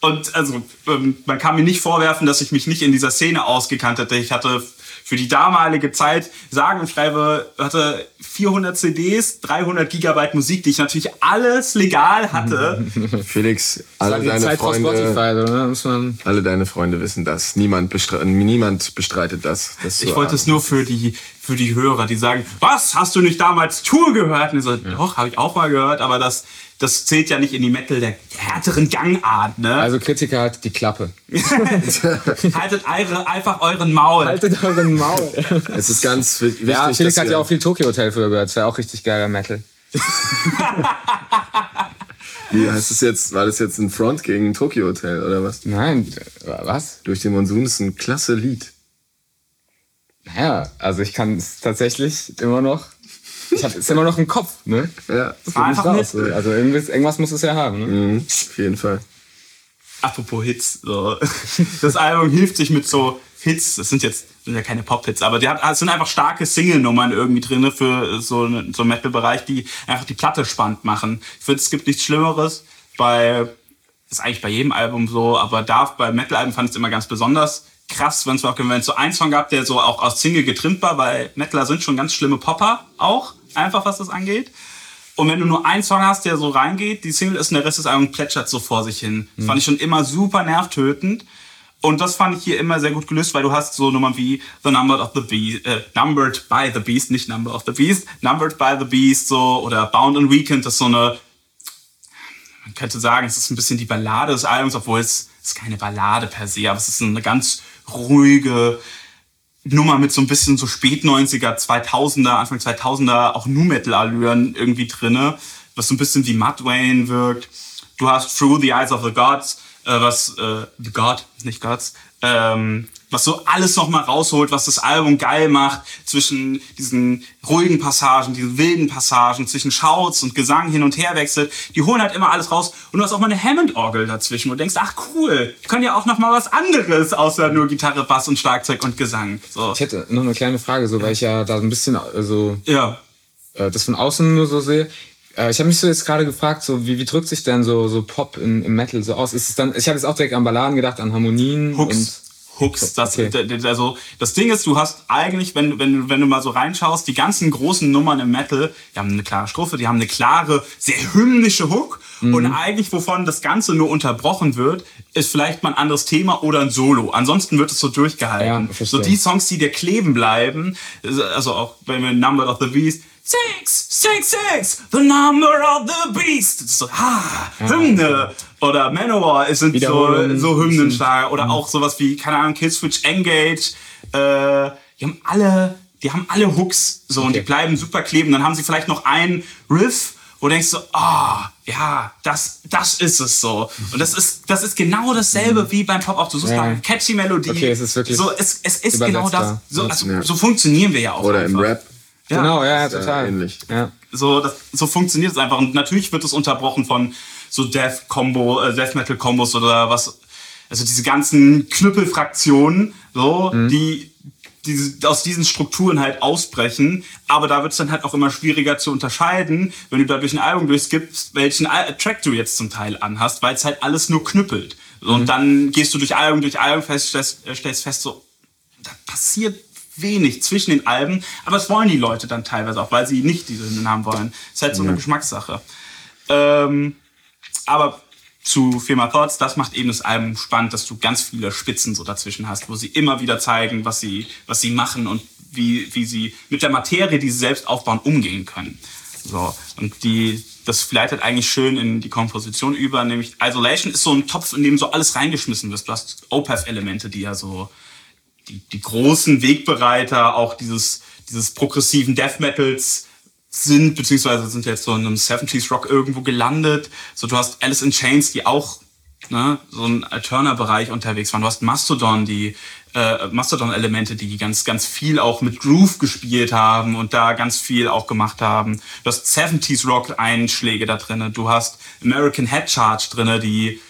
Und also, ähm, man kann mir nicht vorwerfen, dass ich mich nicht in dieser Szene ausgekannt hätte. Ich hatte für die damalige Zeit, sagen und schreibe, hatte 400 CDs, 300 Gigabyte Musik, die ich natürlich alles legal hatte. Felix, alle deine Zeit Freunde, Spotify, oder? Muss man alle deine Freunde wissen das. Niemand, bestre niemand bestreitet das. das Ich wollte es nur für die, für die Hörer, die sagen, was, hast du nicht damals Tour gehört? Und ich so, doch, habe ich auch mal gehört, aber das, das zählt ja nicht in die Metal der härteren Gangart, ne? Also Kritiker halt die Klappe. Haltet eure, einfach euren Maul. Haltet euren Maul. Es ist ganz wi- wichtig, ja, Felix hat ja auch viel Tokyo Hotel früher gehört. Das wäre auch richtig geiler Metal. Wie heißt es jetzt? War das jetzt ein Front gegen Tokyo Hotel oder was? Nein, was? Durch den Monsun ist ein klasse Lied. Naja, also ich kann es tatsächlich immer noch. Ich habe es immer noch im Kopf, ne? Ja, Das nicht Einfach raus. so. Also irgendwas, irgendwas muss es ja haben. Ne? mhm, auf jeden Fall. Apropos Hits, so. das Album hilft sich mit so Hits, das sind jetzt sind ja keine Pop-Hits, aber die hat, es sind einfach starke Single-Nummern irgendwie drin für so, so einen Metal-Bereich, die einfach die Platte spannend machen. Ich finde, es gibt nichts Schlimmeres, bei, ist eigentlich bei jedem Album so, aber da bei Metal-Alben fand ich es immer ganz besonders krass, wenn es auch wenn es so einen Song gab, der so auch aus Single getrimmt war, weil Metaler sind schon ganz schlimme Popper auch, einfach was das angeht. Und wenn du nur einen Song hast, der so reingeht, die Single ist und der Rest des Albums plätschert so vor sich hin. Das fand ich schon immer super nervtötend. Und das fand ich hier immer sehr gut gelöst, weil du hast so Nummern wie The Numbered of the Beast, äh, Numbered by the Beast, nicht Number of the Beast, Numbered by the Beast, so, oder Bound and Weekend, das ist so eine, man könnte sagen, es ist ein bisschen die Ballade des Albums, obwohl es ist keine Ballade per se, aber es ist eine ganz ruhige Nummer mit so ein bisschen so spät 90er, 2000er, Anfang 2000er, auch Nu Metal Allüren irgendwie drinne, was so ein bisschen wie Mudvayne wirkt. Du hast Through the Eyes of the Gods, äh, was äh, The God, nicht Gods, ähm, was so alles nochmal rausholt, was das Album geil macht, zwischen diesen ruhigen Passagen, diesen wilden Passagen, zwischen Shouts und Gesang hin und her wechselt. Die holen halt immer alles raus und du hast auch mal eine Hammond-Orgel dazwischen und denkst, ach cool, ich kann ja auch nochmal was anderes außer nur Gitarre, Bass und Schlagzeug und Gesang. So. Ich hätte noch eine kleine Frage, so, weil ich ja da ein bisschen, also, Ja. äh, das von außen nur so sehe. Äh, ich habe mich so jetzt gerade gefragt, so wie, wie drückt sich denn so, so Pop im, im Metal so aus? Ist es dann, ich habe jetzt auch direkt an Balladen gedacht, an Harmonien Hooks. Hooks. Das, Okay. also, das Ding ist, du hast eigentlich, wenn, wenn, wenn du mal so reinschaust, die ganzen großen Nummern im Metal, die haben eine klare Strophe, die haben eine klare, sehr hymnische Hook. Mhm. Und eigentlich, wovon das Ganze nur unterbrochen wird, ist vielleicht mal ein anderes Thema oder ein Solo. Ansonsten wird es so durchgehalten. Ja, so die Songs, die dir kleben bleiben, also auch wenn wir Number of the Beast, Six, six, six, the number of the beast. Das ist so, ah, Hymne. Oder Manowar es sind so, so Hymnenschlager. Oder auch sowas wie, keine Ahnung, Killswitch Engage. Äh, die haben alle, die haben alle Hooks so und die bleiben super kleben. Dann haben sie vielleicht noch einen Riff, wo du denkst so, ah, ja, das, das ist es so. Und das ist, das ist genau dasselbe wie beim Pop-Up. Du suchst Mhm. Ja. catchy Melodie. Okay, es ist wirklich so, es, es ist genau das. So, also, Ja. so funktionieren wir ja auch. Oder im einfach. Rap. Ja. Genau, ja, ja total. ähnlich. Ja. So, das, so funktioniert es einfach. Und natürlich wird es unterbrochen von so Death Combo, äh, Death Metal Kombos oder was. Also diese ganzen Knüppelfraktionen, so, die, die aus diesen Strukturen halt ausbrechen. Aber da wird es dann halt auch immer schwieriger zu unterscheiden, wenn du da durch ein Album durchskippst, welchen Al Track du jetzt zum Teil anhast, weil es halt alles nur knüppelt. So, Und dann gehst du durch Album, durch Album, fest, stellst, äh, stellst fest, so, da passiert wenig zwischen den Alben, aber das wollen die Leute dann teilweise auch, weil sie nicht diese Namen wollen. Ist halt so eine Geschmackssache. Ähm, aber zu Firma Thoughts, das macht eben das Album spannend, dass du ganz viele Spitzen so dazwischen hast, wo sie immer wieder zeigen, was sie, was sie machen und wie, wie sie mit der Materie, die sie selbst aufbauen, umgehen können. So. Und die, das leitet eigentlich schön in die Komposition über, nämlich Isolation ist so ein Topf, in dem so alles reingeschmissen wird. Du hast Opeth-Elemente, die ja so die, die großen Wegbereiter auch dieses, dieses progressiven Death Metals sind, beziehungsweise sind jetzt so in einem 70s Rock irgendwo gelandet. So, du hast Alice in Chains, die auch ne, so ein Alterner-Bereich unterwegs waren. Du hast Mastodon, die äh, Mastodon-Elemente, die ganz, ganz viel auch mit Groove gespielt haben und da ganz viel auch gemacht haben. Du hast 70s Rock-Einschläge da drinne. Du hast American Head Charge drinne, die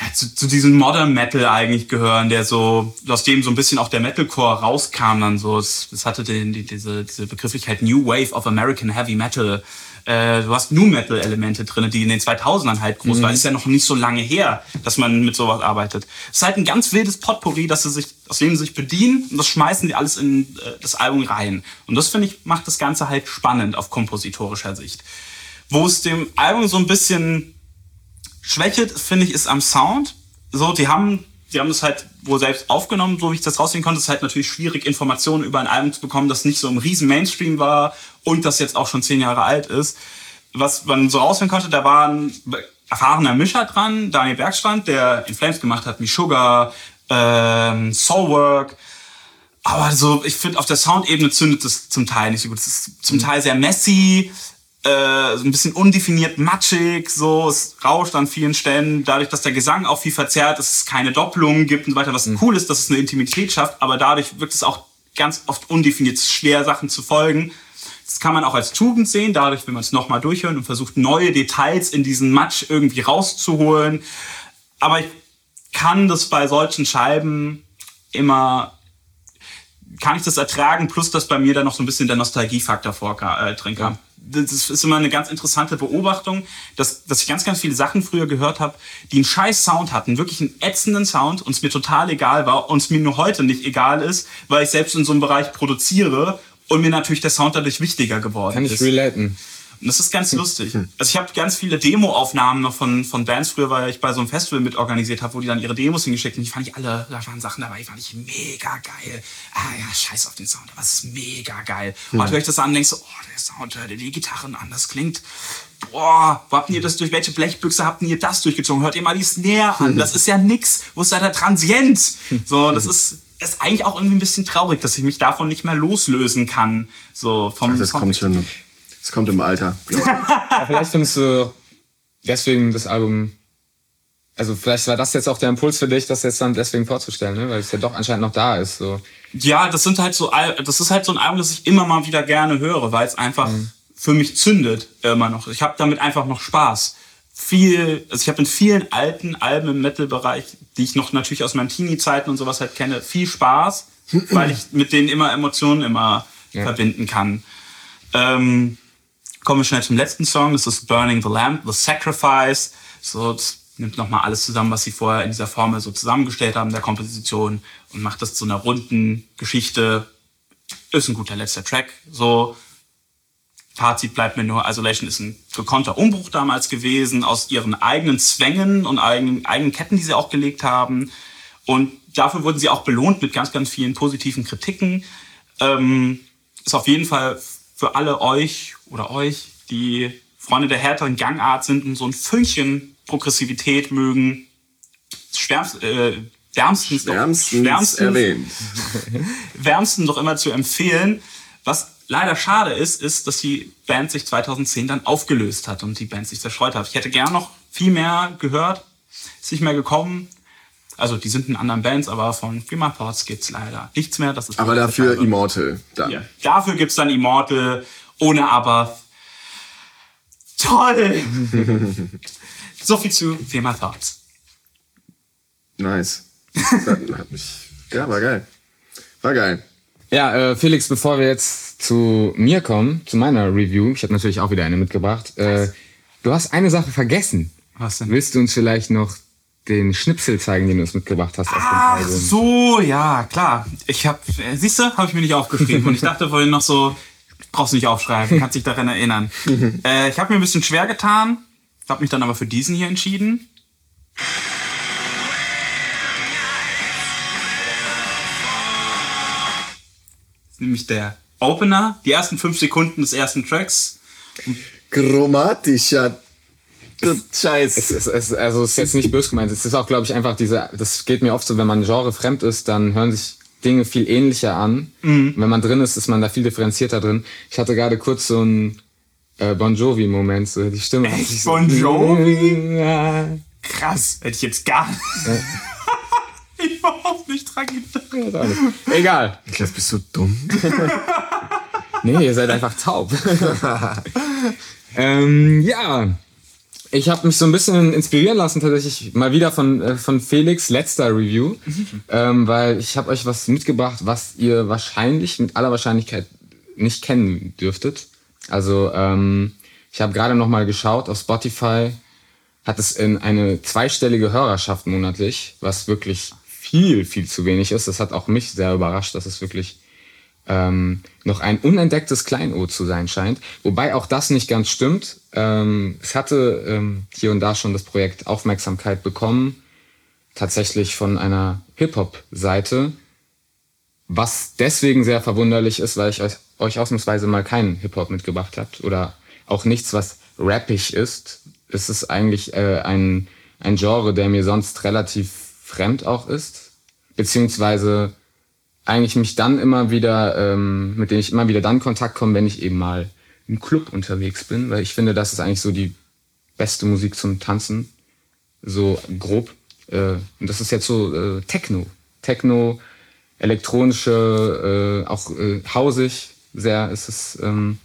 ja, zu, zu diesem Modern Metal eigentlich gehören, der so, aus dem so ein bisschen auch der Metalcore rauskam dann so. Es, es hatte den, die, diese, diese Begrifflichkeit New Wave of American Heavy Metal. Äh, du hast New Metal Elemente drin, die in den 2000ern halt groß waren. Ist ja noch nicht so lange her, dass man mit sowas arbeitet. Es ist halt ein ganz wildes Potpourri, dass sie sich, aus dem sie sich bedienen und das schmeißen die alles in äh, das Album rein. Und das finde ich, macht das Ganze halt spannend auf kompositorischer Sicht. Wo es dem Album so ein bisschen schwächelt, finde ich, ist am Sound. So, die haben, die haben das halt wohl selbst aufgenommen, so wie ich das raussehen konnte. Es ist halt natürlich schwierig, Informationen über ein Album zu bekommen, das nicht so im riesen Mainstream war und das jetzt auch schon zehn Jahre alt ist. Was man so raussehen konnte, da war ein erfahrener Mischer dran, Daniel Bergstrand, der In Flames gemacht hat, Sugar, ähm, Soulwork. Aber so, ich finde, auf der Soundebene zündet es zum Teil nicht so gut. Es ist zum Teil sehr messy, äh, so ein bisschen undefiniert matschig, so, es rauscht an vielen Stellen, dadurch, dass der Gesang auch viel verzerrt, dass es keine Doppelungen gibt und so weiter, was cool ist, dass es eine Intimität schafft, aber dadurch wirkt es auch ganz oft undefiniert, es ist schwer, Sachen zu folgen. Das kann man auch als Tugend sehen, dadurch, wenn man es nochmal durchhört und versucht, neue Details in diesen Matsch irgendwie rauszuholen. Aber ich kann das bei solchen Scheiben immer kann ich das ertragen, plus dass bei mir dann noch so ein bisschen der Nostalgiefaktor vor, äh, drin kam. Das ist immer eine ganz interessante Beobachtung, dass, dass ich ganz, ganz viele Sachen früher gehört habe, die einen scheiß Sound hatten, wirklich einen ätzenden Sound und es mir total egal war und es mir nur heute nicht egal ist, weil ich selbst in so einem Bereich produziere und mir natürlich der Sound dadurch wichtiger geworden Kann ich ist. relaten. Und das ist ganz lustig. Also ich habe ganz viele Demo-Aufnahmen noch von, von Bands früher, weil ich bei so einem Festival mit organisiert habe, wo die dann ihre Demos hingeschickt haben. Die fand ich alle, da waren Sachen dabei, die fand ich mega geil. Ah ja, scheiß auf den Sound, aber es ist mega geil. Und dann höre ich das an und denk so, oh, der Sound, hör dir die Gitarren an, das klingt, boah, wo habt ihr das, durch welche Blechbüchse habt ihr das durchgezogen? Hört ihr mal die Snare an, das ist ja nix. Wo ist da der Transient? So, das ist, ist eigentlich auch irgendwie ein bisschen traurig, dass ich mich davon nicht mehr loslösen kann. So vom Das kommt schon. Das kommt im Alter. Ja, vielleicht findest du deswegen das Album. Also vielleicht war das jetzt auch der Impuls für dich, das jetzt dann deswegen vorzustellen, ne? weil es ja doch anscheinend noch da ist. So. Ja, das sind halt so, das ist halt so ein Album, das ich immer mal wieder gerne höre, weil es einfach für mich zündet immer noch. Ich habe damit einfach noch Spaß. Viel, also ich habe in vielen alten Alben im Metal-Bereich, die ich noch natürlich aus meinen Teenie-Zeiten und sowas halt kenne, viel Spaß, weil ich mit denen immer Emotionen immer Ja. verbinden kann. Ähm, kommen wir schnell zum letzten Song. Das ist Burning the Lamp, The Sacrifice. So, das nimmt nochmal alles zusammen, was sie vorher in dieser Formel so zusammengestellt haben, der Komposition, und macht das zu einer runden Geschichte. Ist ein guter letzter Track. So, Fazit bleibt mir nur, Isolation ist ein gekonnter Umbruch damals gewesen, aus ihren eigenen Zwängen und eigenen, eigenen Ketten, die sie auch gelegt haben. Und dafür wurden sie auch belohnt mit ganz, ganz vielen positiven Kritiken. Ähm, ist auf jeden Fall für alle euch oder euch, die Freunde der härteren Gangart sind und so ein Fünkchen Progressivität mögen, schwärmst, äh, wärmstens, doch- Wärmstens erwähnt. wärmsten doch immer zu empfehlen. Was leider schade ist, ist, dass die Band sich 2010 dann aufgelöst hat und die Band sich zerstreut hat. Ich hätte gern noch viel mehr gehört, ist nicht mehr gekommen. Also die sind in anderen Bands, aber von Prima Thoughts gibt's leider nichts mehr. Das ist Aber dafür. Immortal. Dann. Ja. Dafür gibt's dann Immortal, ohne aber. Toll! so viel zu Prima Thoughts. Nice. Das hat, mich. Ja, war geil. War geil. Ja, äh, Felix, bevor wir jetzt zu mir kommen, zu meiner Review, ich habe natürlich auch wieder eine mitgebracht. Äh, du hast eine Sache vergessen. Was denn? Willst du uns vielleicht noch den Schnipsel zeigen, den du uns mitgebracht hast aus dem Ach so, ja, klar. Ich hab, äh, siehst du, habe ich mir nicht aufgeschrieben. Und ich dachte vorhin noch so, brauchst du nicht aufschreiben, kannst dich daran erinnern. äh, ich habe mir ein bisschen schwer getan, habe mich dann aber für diesen hier entschieden. Das ist nämlich der Opener, die ersten fünf Sekunden des ersten Tracks. Chromatischer Scheiß. Es ist, es, also es ist jetzt nicht böse gemeint. Es ist auch, glaube ich, einfach diese, das geht mir oft so, wenn man Genre fremd ist, dann hören sich Dinge viel ähnlicher an. Und wenn man drin ist, ist man da viel differenzierter drin. Ich hatte gerade kurz so einen äh, Bon Jovi-Moment, so die Stimme. Echt? so, Bon Jovi? Ja. Krass, hätte ich jetzt gar nicht. überhaupt nicht dran gedacht. Egal. Niklas, bist du dumm? Nee, ihr seid einfach taub. ähm, ja. Ich habe mich so ein bisschen inspirieren lassen, tatsächlich mal wieder von, äh, von Felix letzter Review, ähm, weil ich habe euch was mitgebracht, was ihr wahrscheinlich mit aller Wahrscheinlichkeit nicht kennen dürftet. Also ähm, ich habe gerade noch mal geschaut auf Spotify, hat es in eine zweistellige Hörerschaft monatlich, was wirklich viel, viel zu wenig ist. Das hat auch mich sehr überrascht, dass es wirklich ähm, noch ein unentdecktes Kleinod zu sein scheint. Wobei auch das nicht ganz stimmt. Ähm, es hatte ähm, hier und da schon das Projekt Aufmerksamkeit bekommen, tatsächlich von einer Hip-Hop-Seite, was deswegen sehr verwunderlich ist, weil ich euch, euch ausnahmsweise mal keinen Hip-Hop mitgebracht habt oder auch nichts, was rappig ist. Es ist eigentlich äh, ein, ein Genre, der mir sonst relativ fremd auch ist, beziehungsweise eigentlich mich dann immer wieder, ähm, mit denen ich immer wieder dann Kontakt komme, wenn ich eben mal im Club unterwegs bin, weil ich finde, das ist eigentlich so die beste Musik zum Tanzen, so grob. Äh, und das ist jetzt so äh, Techno. Techno, elektronische, äh, auch äh, hausig, sehr ist es. Ähm,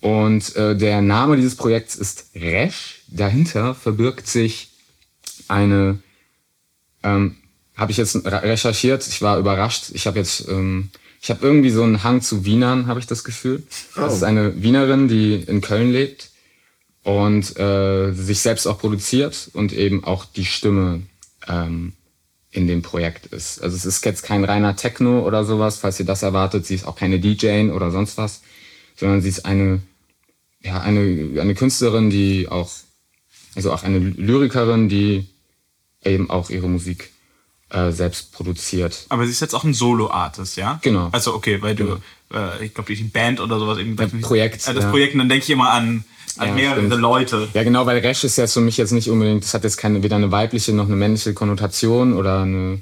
Und äh, der Name dieses Projekts ist Resch. Dahinter verbirgt sich eine ähm, habe ich jetzt re- recherchiert. Ich war überrascht. Ich habe jetzt ähm, Ich habe irgendwie so einen Hang zu Wienern, habe ich das Gefühl. Das ist eine Wienerin, die in Köln lebt und äh, sich selbst auch produziert und eben auch die Stimme ähm, in dem Projekt ist. Also es ist jetzt kein reiner Techno oder sowas, falls ihr das erwartet. Sie ist auch keine DJ oder sonst was, sondern sie ist eine, ja, eine, eine Künstlerin, die auch, also auch eine Lyrikerin, die eben auch ihre Musik äh, selbst produziert. Aber sie ist jetzt auch ein Solo-Artist, ja? Genau. Also okay, weil du, äh, ich glaube, die Band oder sowas eben. Ein Projekt, Äh, das ja. Projekt, und dann denke ich immer an, an Ja, mehrere stimmt. Leute. Ja, genau, weil Resch ist jetzt für mich jetzt nicht unbedingt, das hat jetzt keine, weder eine weibliche noch eine männliche Konnotation oder eine,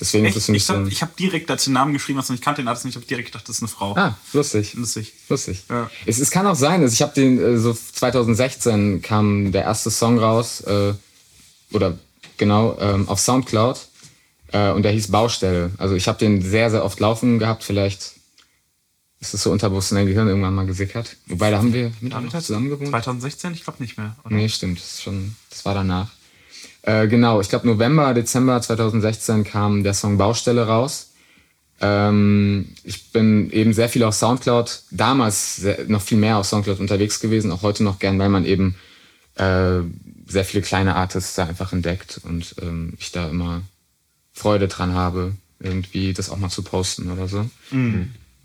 deswegen ist Echt? es für mich Ich so habe ich hab direkt dazu einen Namen geschrieben, also ich kannte den Artist nicht, ich habe direkt gedacht, das ist eine Frau. ah, lustig. Lustig. Lustig. Ja. Es, es kann auch sein, also ich habe den, äh, so 2016 kam der erste Song raus, äh, oder genau, ähm, auf Soundcloud, äh, und der hieß Baustelle. Also ich habe den sehr, sehr oft laufen gehabt, vielleicht ist es so unterbewusst in dein Gehirn irgendwann mal gesickert. Wobei, da haben wir mit hat- zusammen gewohnt. 2016? Ich glaube nicht mehr. Oder? Nee, stimmt. Das, ist schon, das war danach. Äh, genau, ich glaube November, Dezember 2016 kam der Song Baustelle raus. Ähm, ich bin eben sehr viel auf Soundcloud, damals sehr, noch viel mehr auf Soundcloud unterwegs gewesen, auch heute noch gern, weil man eben äh, sehr viele kleine Artists da einfach entdeckt und ähm, ich da immer Freude dran habe, irgendwie das auch mal zu posten oder so.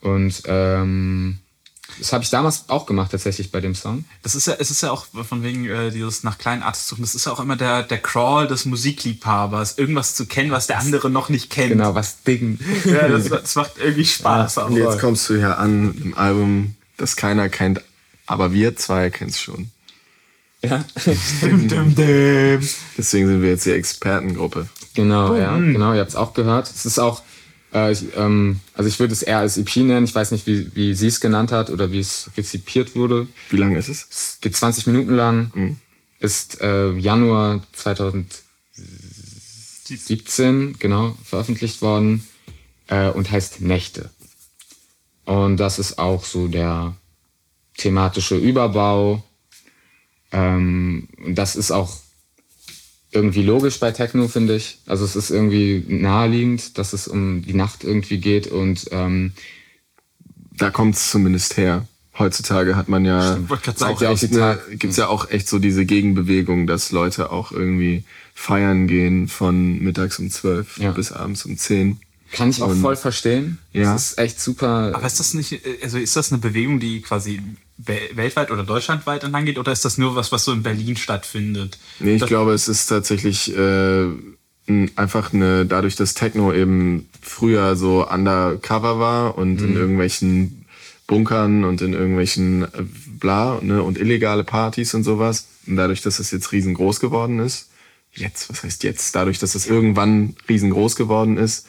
Und ähm, das habe ich damals auch gemacht tatsächlich bei dem Song. Das ist ja, es ist ja auch von wegen äh, dieses nach kleinen Artists suchen, das ist ja auch immer der, der Crawl des Musikliebhabers, irgendwas zu kennen, was der andere noch nicht kennt. Genau, was Ding. Ja, das, das macht irgendwie Spaß. auch. Und jetzt kommst du hier an im Album, das keiner kennt, aber wir zwei kennen es schon. Ja. Dim, dim, dim. Deswegen sind wir jetzt die Expertengruppe. Genau, ja, genau, ihr habt es auch gehört. Es ist auch, äh, ich, ähm, also ich würde es eher als EP nennen. Ich weiß nicht, wie, wie sie es genannt hat oder wie es rezipiert wurde. Wie lange ist es? Es geht 20 Minuten lang, ist äh, Januar 2017, genau, veröffentlicht worden äh, und heißt Nächte. Und das ist auch so der thematische Überbau. Ähm, und das ist auch irgendwie logisch bei Techno, finde ich. Also es ist irgendwie naheliegend, dass es um die Nacht irgendwie geht und ähm, Da kommt es zumindest her. Heutzutage hat man ja, ja auch echt eine, gibt's ja auch echt so diese Gegenbewegung, dass Leute auch irgendwie feiern gehen von mittags um zwölf Ja. bis abends um zehn. Kann ich auch Und- voll verstehen. Ja. Das ist echt super. Aber ist das nicht, also ist das eine Bewegung, die quasi wel- weltweit oder deutschlandweit entlang geht, oder ist das nur was, was so in Berlin stattfindet? Nee, ich das, glaube, es ist tatsächlich äh, einfach eine, dadurch, dass Techno eben früher so undercover war und in irgendwelchen Bunkern und in irgendwelchen äh, bla ne, und illegale Partys und sowas. Und dadurch, dass es jetzt riesengroß geworden ist, jetzt, was heißt jetzt, dadurch, dass es irgendwann riesengroß geworden ist,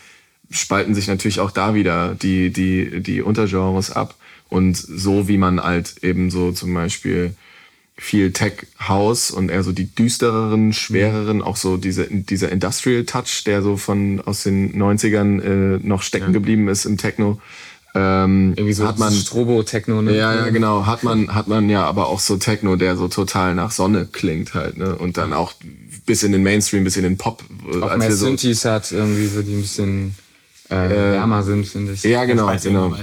spalten sich natürlich auch da wieder die, die, die Untergenres ab. Und so wie man halt eben so zum Beispiel viel Tech House und eher so die düstereren, schwereren, auch so diese, dieser Industrial Touch, der so von aus den 90ern äh, noch stecken geblieben ist im Techno. Ähm, irgendwie so hat man Strobo-Techno. Ne? ja, ja, genau. Hat man, hat man ja aber auch so Techno, der so total nach Sonne klingt halt, ne? Und dann auch bis in den Mainstream, bis in den Pop. äh, Auch mehr so, Synthes hat, irgendwie so, die ein bisschen äh, wärmer sind, finde ich. ja, genau, genau.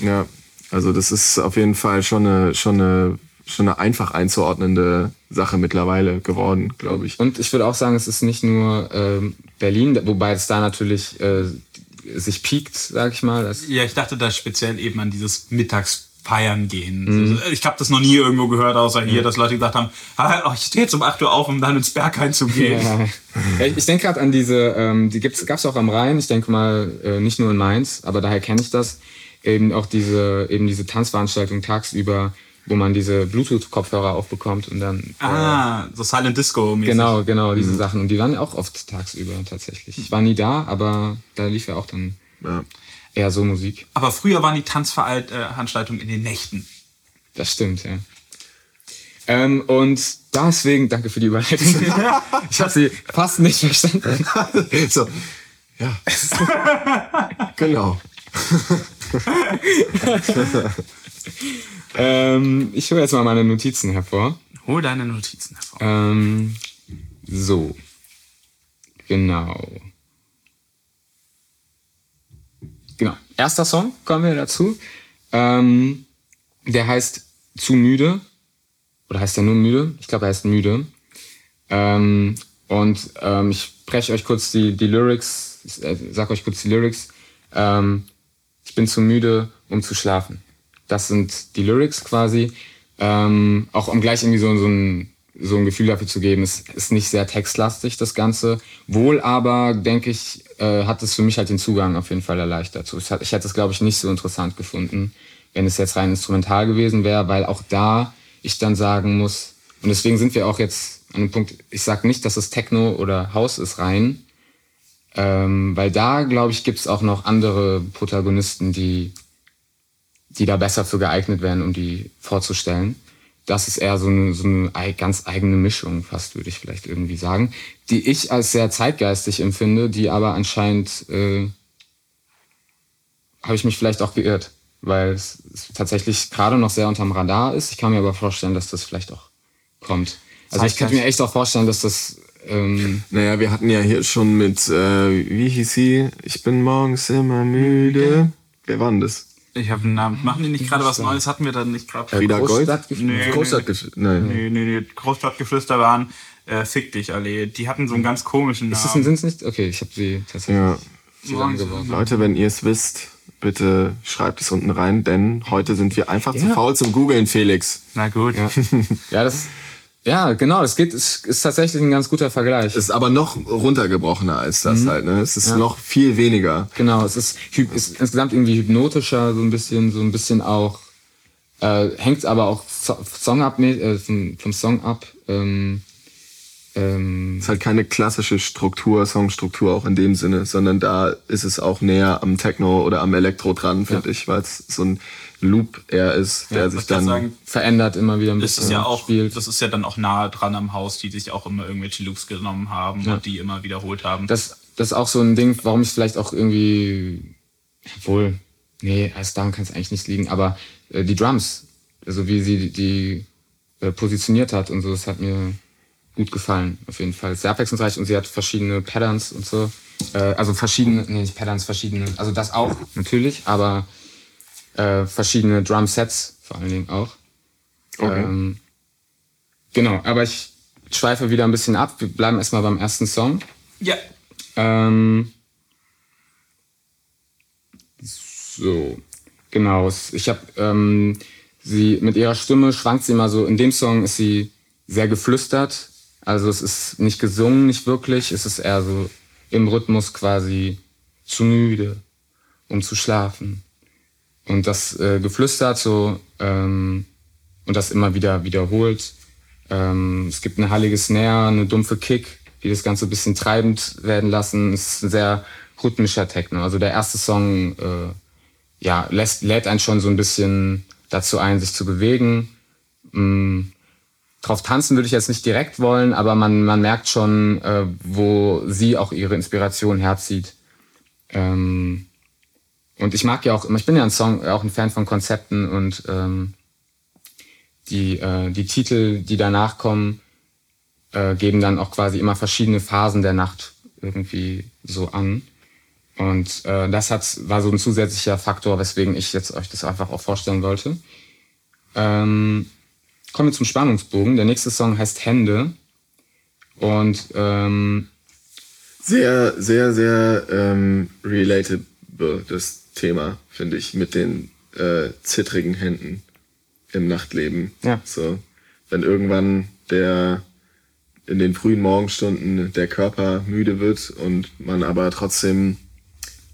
Ja, also das ist auf jeden Fall schon eine, schon eine, schon eine einfach einzuordnende Sache mittlerweile geworden, glaube ich. Und ich würde auch sagen, es ist nicht nur ähm, Berlin, wobei es da natürlich äh, sich piekt, sag ich mal. Das, Ja, ich dachte da speziell eben an dieses Mittagsfeiern gehen. Mhm. Ich habe das noch nie irgendwo gehört, außer hier, dass Leute gesagt haben, ah, ich stehe jetzt um 8 Uhr auf, um dann ins Berghain zu gehen. Ja, ich denke gerade an diese, ähm, die gibt's, gab's auch am Rhein, ich denke mal äh, nicht nur in Mainz, aber daher kenne ich das, eben auch diese, eben diese Tanzveranstaltung tagsüber, wo man diese Bluetooth-Kopfhörer aufbekommt und dann äh, Ah, so Silent Disco mäßig. genau, genau diese Sachen und die waren auch oft tagsüber tatsächlich. Ich war nie da, aber da lief ja auch dann Ja. Eher so Musik. Aber früher waren die Tanzveranstaltungen in den Nächten. Das stimmt, ja. Ähm, und deswegen, danke für die Überleitung. ich habe sie fast nicht verstanden. so, ja. genau. Ähm, ich hole jetzt mal meine Notizen hervor. Hol deine Notizen hervor. Ähm, so. Genau. Genau. Erster Song, kommen wir dazu. Ähm, der heißt Zu müde. Oder heißt der nur müde? Ich glaube, er heißt müde. Ähm, und ähm, ich spreche euch kurz die, die Lyrics, ich äh, sag euch kurz die Lyrics. Ähm, ich bin zu müde, um zu schlafen. Das sind die Lyrics quasi. Ähm, auch um gleich irgendwie so, so, ein, so ein Gefühl dafür zu geben, es ist nicht sehr textlastig, das Ganze. Wohl aber, denke ich, äh, hat es für mich halt den Zugang auf jeden Fall erleichtert. Ich, ich hätte es, glaube ich, nicht so interessant gefunden, wenn es jetzt rein instrumental gewesen wäre, weil auch da ich dann sagen muss, und deswegen sind wir auch jetzt an einem Punkt, ich sage nicht, dass es Techno oder Haus ist rein, ähm, weil da, glaube ich, gibt es auch noch andere Protagonisten, die, die da besser für geeignet wären, um die vorzustellen. Das ist eher so eine, so eine ganz eigene Mischung, fast würde ich vielleicht irgendwie sagen, die ich als sehr zeitgeistig empfinde, die aber anscheinend äh, habe ich mich vielleicht auch geirrt, weil es, es tatsächlich gerade noch sehr unterm Radar ist. Ich kann mir aber vorstellen, dass das vielleicht auch kommt. Also ich könnte mir echt auch vorstellen, dass das ähm, naja, wir hatten ja hier schon mit, äh, wie hieß sie? Ich bin morgens immer müde. Wer war denn das? Ich habe einen Namen. Machen die nicht gerade was Neues? Hatten wir dann nicht gerade? Frieda Gold? Nee, Großstadtgeflüster. Nein. Nee, nee, nee. Großstadtgeflüster waren äh, Fick dich, Allee. Die hatten so einen ganz komischen Namen. Ist das ein nicht? Okay, ich habe sie tatsächlich Ja. zusammengeworfen. Leute, wenn ihr es wisst, bitte schreibt es unten rein, denn heute sind wir einfach zu faul zum Googeln, Felix. Na gut. Ja. ja, das, ja, genau, es geht, es ist tatsächlich ein ganz guter Vergleich. Es ist aber noch runtergebrochener als das halt, ne? Es ist noch viel weniger. Genau, es ist, ist insgesamt irgendwie hypnotischer, so ein bisschen, so ein bisschen auch, äh, hängt aber auch so- Song ab, äh, vom, vom Song ab. Ähm, ähm, Es ist halt keine klassische Struktur, Songstruktur auch in dem Sinne, sondern da ist es auch näher am Techno oder am Elektro dran, finde ich, weil es so ein Loop eher ist, der Ja, sich dann sagen, verändert immer wieder ein das bisschen. ist ja auch, spielt. das ist ja dann auch nahe dran am Haus, die sich auch immer irgendwelche Loops genommen haben und die immer wiederholt haben. das, das ist auch so ein Ding, warum ich vielleicht auch irgendwie, obwohl, nee, als daran kann es eigentlich nicht liegen, aber äh, die Drums, also wie sie die, die äh, positioniert hat und so, das hat mir gut gefallen, auf jeden Fall. Sehr abwechslungsreich und sie hat verschiedene Patterns und so. Äh, also verschiedene, nee, nicht Patterns, verschiedene, also das auch, natürlich, aber äh, verschiedene Drum-Sets vor allen Dingen auch. Okay. Ähm, genau, aber ich schweife wieder ein bisschen ab. Wir bleiben erstmal beim ersten Song. ja. Ähm, so, genau. Ich habe ähm, sie mit ihrer Stimme schwankt sie immer so. In dem Song ist sie sehr geflüstert. Also es ist nicht gesungen, nicht wirklich. Es ist eher so im Rhythmus quasi zu müde, um zu schlafen. Und das äh, geflüstert so ähm, und das immer wieder wiederholt. Ähm, es gibt eine hallige Snare, eine dumpfe Kick, die das Ganze ein bisschen treibend werden lassen. Es ist ein sehr rhythmischer Techno. Also der erste Song äh, ja, lässt, lädt einen schon so ein bisschen dazu ein, sich zu bewegen. Mm, drauf tanzen würde ich jetzt nicht direkt wollen, aber man, man merkt schon, äh, wo sie auch ihre Inspiration herzieht. Ähm, und ich mag ja auch, ich bin ja ein Song, auch ein Fan von Konzepten und ähm, die, äh, die Titel, die danach kommen, äh, geben dann auch quasi immer verschiedene Phasen der Nacht irgendwie so an. Und äh, das hat, war so ein zusätzlicher Faktor, weswegen ich jetzt euch das einfach auch vorstellen wollte. Ähm, kommen wir zum Spannungsbogen. Der nächste Song heißt Hände. Und ähm, Sehr, sehr, sehr ähm, relatable, das Thema, finde ich, mit den äh, zittrigen Händen im Nachtleben. Ja. So, wenn irgendwann der in den frühen Morgenstunden der Körper müde wird und man aber trotzdem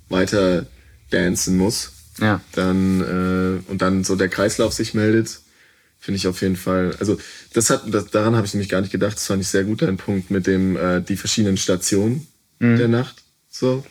weiter dancen muss, ja, dann äh, und dann so der Kreislauf sich meldet, finde ich auf jeden Fall. Also das hat das, daran habe ich nämlich gar nicht gedacht. Das fand ich sehr gut ein Punkt mit dem äh, die verschiedenen Stationen der Nacht. So,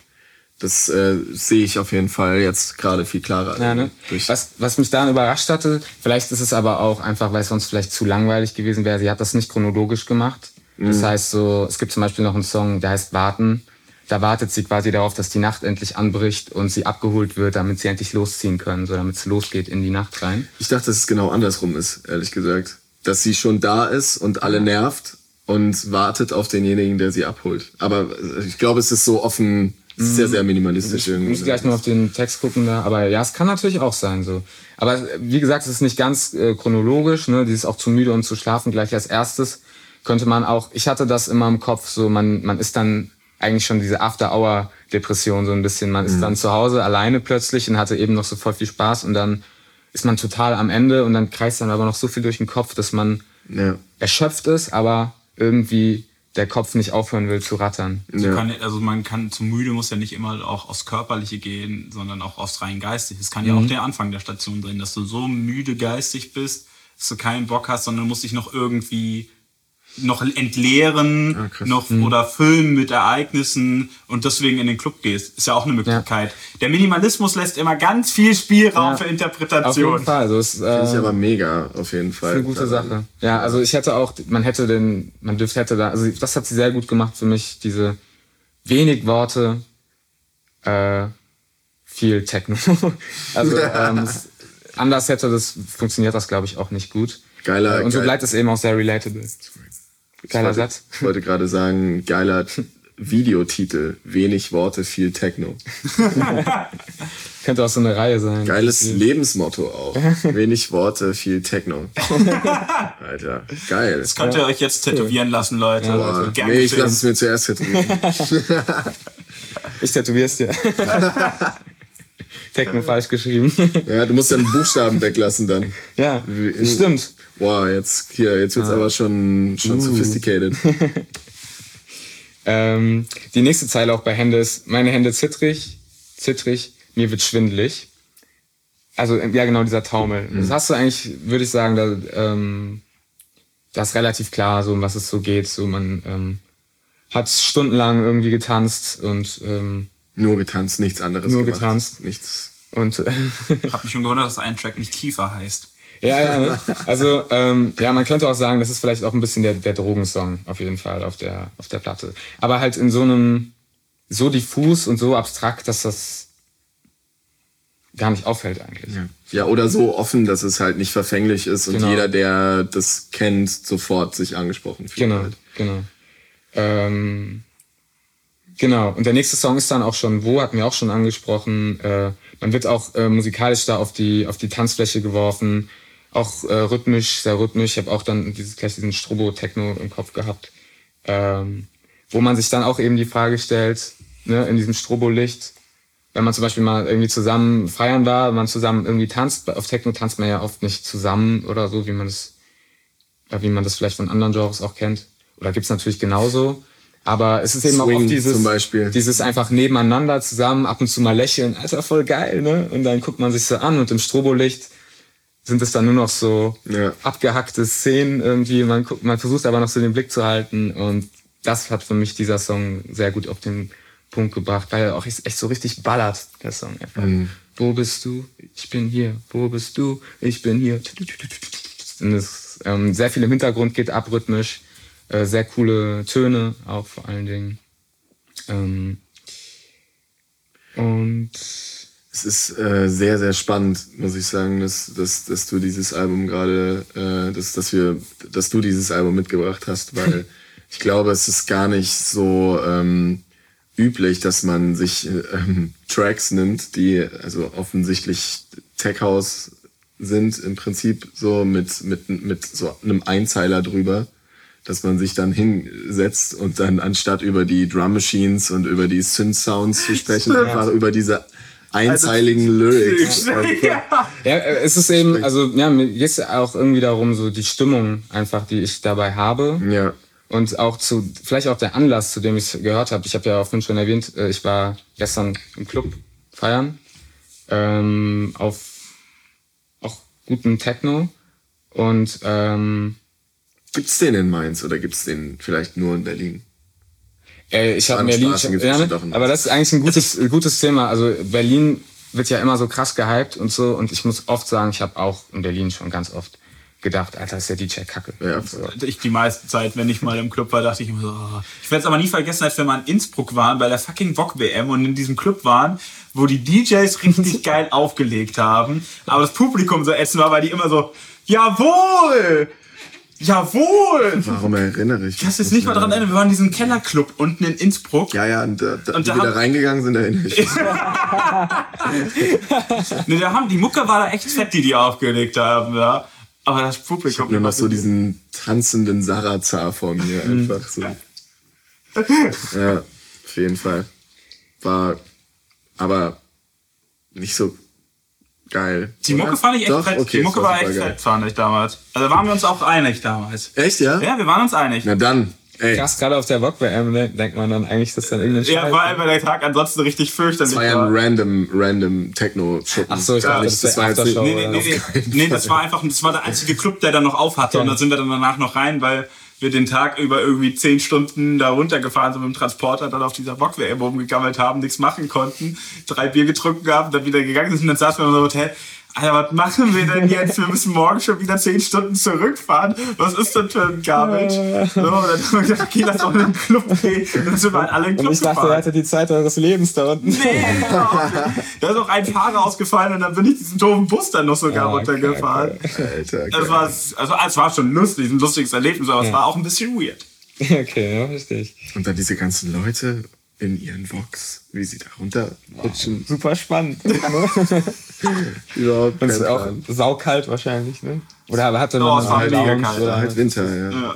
das äh, sehe ich auf jeden Fall jetzt gerade viel klarer. Ja, ne? was, was mich daran überrascht hatte, vielleicht ist es aber auch einfach, weil es sonst vielleicht zu langweilig gewesen wäre, sie hat das nicht chronologisch gemacht. Das Mhm. heißt so, es gibt zum Beispiel noch einen Song, der heißt Warten. Da wartet sie quasi darauf, dass die Nacht endlich anbricht und sie abgeholt wird, damit sie endlich losziehen können, so damit es losgeht in die Nacht rein. Ich dachte, dass es genau andersrum ist, ehrlich gesagt, dass sie schon da ist und alle nervt und wartet auf denjenigen, der sie abholt. Aber ich glaube, es ist so offen Sehr, sehr minimalistisch irgendwie. Ich muss gleich nur auf den Text gucken da, aber ja, es kann natürlich auch sein so. Aber wie gesagt, es ist nicht ganz äh, chronologisch, ne? Dieses auch zu müde und zu schlafen gleich als erstes könnte man auch. Ich hatte das immer im Kopf, so man man ist dann eigentlich schon diese After-Hour-Depression so ein bisschen. Man ist dann zu Hause alleine plötzlich und hatte eben noch so voll viel Spaß und dann ist man total am Ende und dann kreist dann aber noch so viel durch den Kopf, dass man Ja. erschöpft ist, aber irgendwie der Kopf nicht aufhören will zu rattern. So Ja. kann, also man kann zu müde muss ja nicht immer auch aufs Körperliche gehen, sondern auch aufs rein geistig. Es kann ja auch der Anfang der Station drin, dass du so müde geistig bist, dass du keinen Bock hast, sondern musst dich noch irgendwie noch entleeren, Ah, noch oder füllen mit Ereignissen und deswegen in den Club gehst. Ist ja auch eine Möglichkeit. Der Minimalismus lässt immer ganz viel Spielraum Ja. für Auf jeden Interpretation. Fall. Also es, äh, Finde ich aber mega, auf jeden Fall. eine gute Sache. Ja, also ich hätte auch, man hätte den, man dürfte hätte da, also das hat sie sehr gut gemacht für mich, diese wenig Worte, äh, viel Techno. also ähm, anders hätte das, funktioniert das glaube ich auch nicht gut. Geiler, Äh, Und so geil- bleibt es eben auch sehr relatable. Geiler ich wollte, Satz. Ich wollte gerade sagen, geiler Videotitel. Wenig Worte, viel Techno. Könnte auch so eine Reihe sein. Geiles Lebensmotto auch. Wenig Worte, viel Techno. Alter, geil. Das könnt ihr euch jetzt tätowieren lassen, Leute. Boah, Gern nee, ich lasse es mir zuerst tätowieren. Ich tätowier's dir. Techno falsch geschrieben. Ja, du musst dann Buchstaben weglassen dann. ja, Wie- stimmt. Boah, jetzt hier, jetzt wird's aber schon, schon sophisticated. Ähm, die nächste Zeile auch bei Hände ist, meine Hände zittrig, zittrig, mir wird schwindelig. Also, ja, genau, dieser Taumel. Das hast du eigentlich, würde ich sagen, da, ähm, das ist relativ klar, so um was es so geht. So, man ähm, hat stundenlang irgendwie getanzt und, ähm, Nur getanzt, nichts anderes. Nur gemacht. getanzt. Nichts. und Ich hab mich schon gewundert, dass ein Track nicht Kiefer heißt. Ja, ja, ne? also ähm, ja, man könnte auch sagen, das ist vielleicht auch ein bisschen der, der Drogensong auf jeden Fall auf der auf der Platte. Aber halt in so einem so diffus und so abstrakt, dass das gar nicht auffällt eigentlich. Ja, oder so offen, dass es halt nicht verfänglich ist und Genau. jeder, der das kennt, sofort sich angesprochen fühlt. Genau, Halt. genau. Ähm, genau. Und der nächste Song ist dann auch schon Wo, hatten wir auch schon angesprochen. Äh, man wird auch äh, musikalisch da auf die auf die Tanzfläche geworfen, auch äh, rhythmisch, sehr rhythmisch. Ich habe auch dann dieses gleich diesen Strobo-Techno im Kopf gehabt, ähm, wo man sich dann auch eben die Frage stellt, ne, in diesem Strobo-Licht, wenn man zum Beispiel mal irgendwie zusammen feiern war, man zusammen irgendwie tanzt, auf Techno tanzt man ja oft nicht zusammen oder so, wie man das wie man das vielleicht von anderen Genres auch kennt. Oder gibt's natürlich genauso. Aber es ist eben auch oft dieses, dieses einfach nebeneinander zusammen, ab und zu mal lächeln, Alter, voll geil, ne? Und dann guckt man sich so an und im Strobolicht sind es dann nur noch so Ja. abgehackte Szenen irgendwie. Man, guckt, man versucht aber noch so den Blick zu halten und das hat für mich dieser Song sehr gut auf den Punkt gebracht, weil er auch echt so richtig ballert, der Song einfach. Wo bist du? Ich bin hier. Wo bist du? Ich bin hier. Und es, ähm, sehr viel im Hintergrund geht ab rhythmisch. Äh, sehr coole Töne auch vor allen Dingen. Ähm, und Es ist äh, sehr, sehr spannend, muss ich sagen, dass, dass, dass du dieses Album gerade, äh, dass, dass wir, dass du dieses Album mitgebracht hast, weil ich glaube, es ist gar nicht so ähm, üblich, dass man sich ähm, Tracks nimmt, die also offensichtlich Tech House sind im Prinzip so mit, mit, mit so einem Einzeiler drüber, dass man sich dann hinsetzt und dann anstatt über die Drum Machines und über die Synth Sounds zu sprechen, einfach über diese einzeiligen Lyrics. Ja, äh, es ist eben, also ja, mir geht es auch irgendwie darum, so die Stimmung einfach, die ich dabei habe. Ja. Und auch zu, vielleicht auch der Anlass, zu dem ich es gehört habe. Ich habe ja auch vorhin schon erwähnt, äh, ich war gestern im Club feiern. Ähm, auf auch guten Techno. Und ähm, Gibt's den in Mainz oder gibt's den vielleicht nur in Berlin? Äh, ich habe An Berlin, gibt's ja, ne? in aber das ist eigentlich ein gutes, ein gutes Thema. Also Berlin wird ja immer so krass gehypt und so. Und ich muss oft sagen, ich habe auch in Berlin schon ganz oft gedacht, Alter, ist der DJ kacke. Ja, so. Ich die meiste Zeit, wenn ich mal im Club war, dachte ich immer so, oh. ich werde es aber nie vergessen, als wir mal in Innsbruck waren, bei der fucking Bock WM und in diesem Club waren, wo die DJs richtig geil aufgelegt haben, aber das Publikum so ätzend war, weil die immer so, jawohl! Jawohl! Warum erinnere ich Ich kann jetzt nicht mal dran erinnern, wir waren in diesem Kellerclub unten in Innsbruck. Ja, ja, und, da, da, Und da wir da haben- reingegangen sind, erinnere ich mich. Ne, da haben, die Mucke war da echt fett, die die aufgelegt haben, ja. Aber das Publikum. Nur noch so diesen tanzenden Sarazar vor mir, einfach so. Ja, auf jeden Fall. War aber nicht so geil. Die Mucke oder? fand ich echt Doch, fett. Okay, die Mucke es war echt supergeil. fett, fand ich damals. Also waren wir uns auch einig damals. Echt, ja? Ja, wir waren uns einig. Na dann, ey. Krass, gerade auf der Bock-WM ne, denkt man dann eigentlich, dass dann irgendein Ja, Scheiß- vor allem, weil der Tag ansonsten richtig fürchterlich Das war ja ein random, random Techno-Schuppen. Ach so, ich dachte, das das war jetzt nicht. Nee, nee, nee, nee, nee, das war einfach, das war der einzige Club, der dann noch auf hatte. Und dann sind wir dann danach noch rein, weil wir den Tag über irgendwie zehn Stunden da runtergefahren sind mit dem Transporter, dann auf dieser Bock-WM rumgegammelt haben, nichts machen konnten, drei Bier getrunken haben, dann wieder gegangen sind und dann saßen wir in unserem Hotel. Alter, was machen wir denn jetzt? Wir müssen morgen schon wieder zehn Stunden zurückfahren. Was ist denn für ein Garbage? So, und dann haben wir gedacht, okay, lass mal in den Club gehen. Dann sind wir halt alle in den Club Und ich dachte, gefahren. er hatte die Zeit eures Lebens da unten. Nee, genau. Da ist auch ein Fahrer ausgefallen und dann bin ich diesen doofen Bus dann noch sogar Ah, runtergefahren. Alter, Es geil. war, also, es war schon lustig, ein lustiges Erlebnis, aber es war auch ein bisschen weird. Okay, ja, ich. Und dann diese ganzen Leute in ihren Vox, wie sie da runterrutschen. Super spannend. Überhaupt Und es ist auch saukalt wahrscheinlich, ne? Oder hatte Oh, man es war mega kalt, oder War halt Winter, ja. Ja.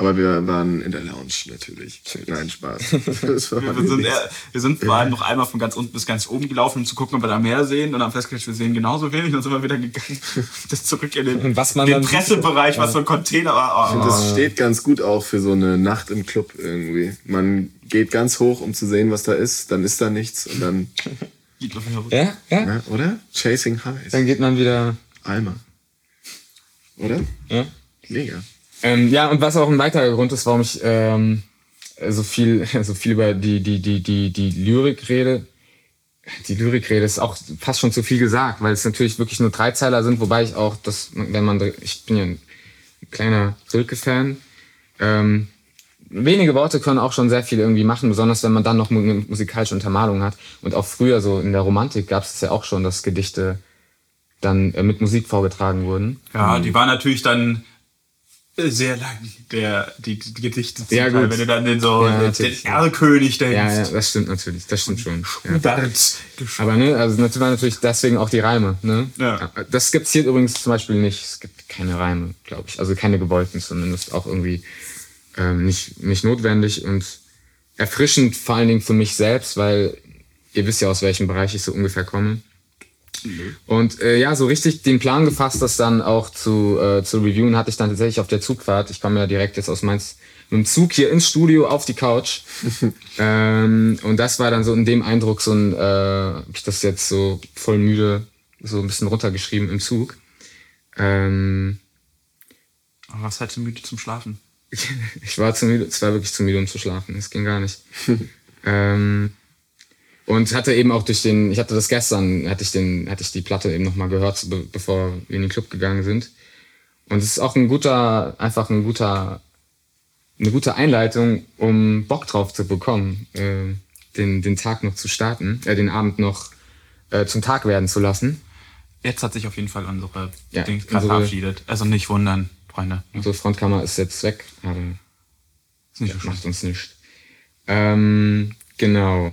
Aber wir waren in der Lounge natürlich. Nein, Spaß. Wir sind, eher- wir sind vor allem noch einmal von ganz unten bis ganz oben gelaufen, um zu gucken, ob wir da mehr sehen. Und haben festgestellt, wir sehen genauso wenig. Dann sind wir wieder gegangen. Das zurück in den, Und was man den Pressebereich, was so ein Container war. Oh, das steht ganz gut auch für so eine Nacht im Club irgendwie. Man geht ganz hoch, um zu sehen, was da ist. Dann ist da nichts und dann, geht auf. Ja, ja. ja, oder? Chasing Highs. Dann geht man wieder. Alma. Oder? Ja. Mega. Ähm, ja, und was auch ein weiterer Grund ist, warum ich ähm, so viel, so viel über die, die, die, die, die Lyrik rede. Die Lyrik rede ist auch fast schon zu viel gesagt, weil es natürlich wirklich nur Dreizeiler sind, wobei ich auch, das, wenn man, ich bin ja ein kleiner Silke-Fan, ähm, wenige Worte können auch schon sehr viel irgendwie machen, besonders wenn man dann noch eine musikalische Untermalung hat. Und auch früher, so in der Romantik, gab es ja auch schon, dass Gedichte dann äh, mit Musik vorgetragen wurden. Ja, die war natürlich dann sehr lang, der, die, die Gedichte. Ja, Teil, gut. Wenn du dann den so, Ja, den natürlich. Erlkönig denkst. Ja, ja, das stimmt natürlich, das stimmt schon. Ja. Aber ne, also war natürlich deswegen auch die Reime. Ne? Ja. Das gibt's hier übrigens zum Beispiel nicht. Es gibt keine Reime, glaube ich. Also keine gewollten zumindest. Auch irgendwie ähm, nicht, nicht notwendig und erfrischend vor allen Dingen für mich selbst, weil ihr wisst ja, aus welchem Bereich ich so ungefähr komme. Und äh, ja, so richtig den Plan gefasst, das dann auch zu, äh, zu reviewen, hatte ich dann tatsächlich auf der Zugfahrt. Ich komme ja direkt jetzt aus Mainz mit dem Zug hier ins Studio auf die Couch. ähm, und das war dann so in dem Eindruck so ein, äh, hab ich das jetzt so voll müde so ein bisschen runtergeschrieben im Zug. Ähm, Aber was halt so müde zum Schlafen? ich war zu müde, es war wirklich zu müde, um zu schlafen. Es ging gar nicht. ähm, und hatte eben auch durch den, ich hatte das gestern, hatte ich den, hatte ich die Platte eben nochmal gehört, be bevor wir in den Club gegangen sind. Und es ist auch ein guter, einfach ein guter, eine gute Einleitung, um Bock drauf zu bekommen, äh, den, den Tag noch zu starten, äh, den Abend noch äh, zum Tag werden zu lassen. Jetzt hat sich auf jeden Fall unsere Ja, Dings gerade verabschiedet. Also nicht wundern, Freunde. Unsere Frontkammer ist jetzt weg, aber Ist nicht so macht uns nicht. Ähm, genau.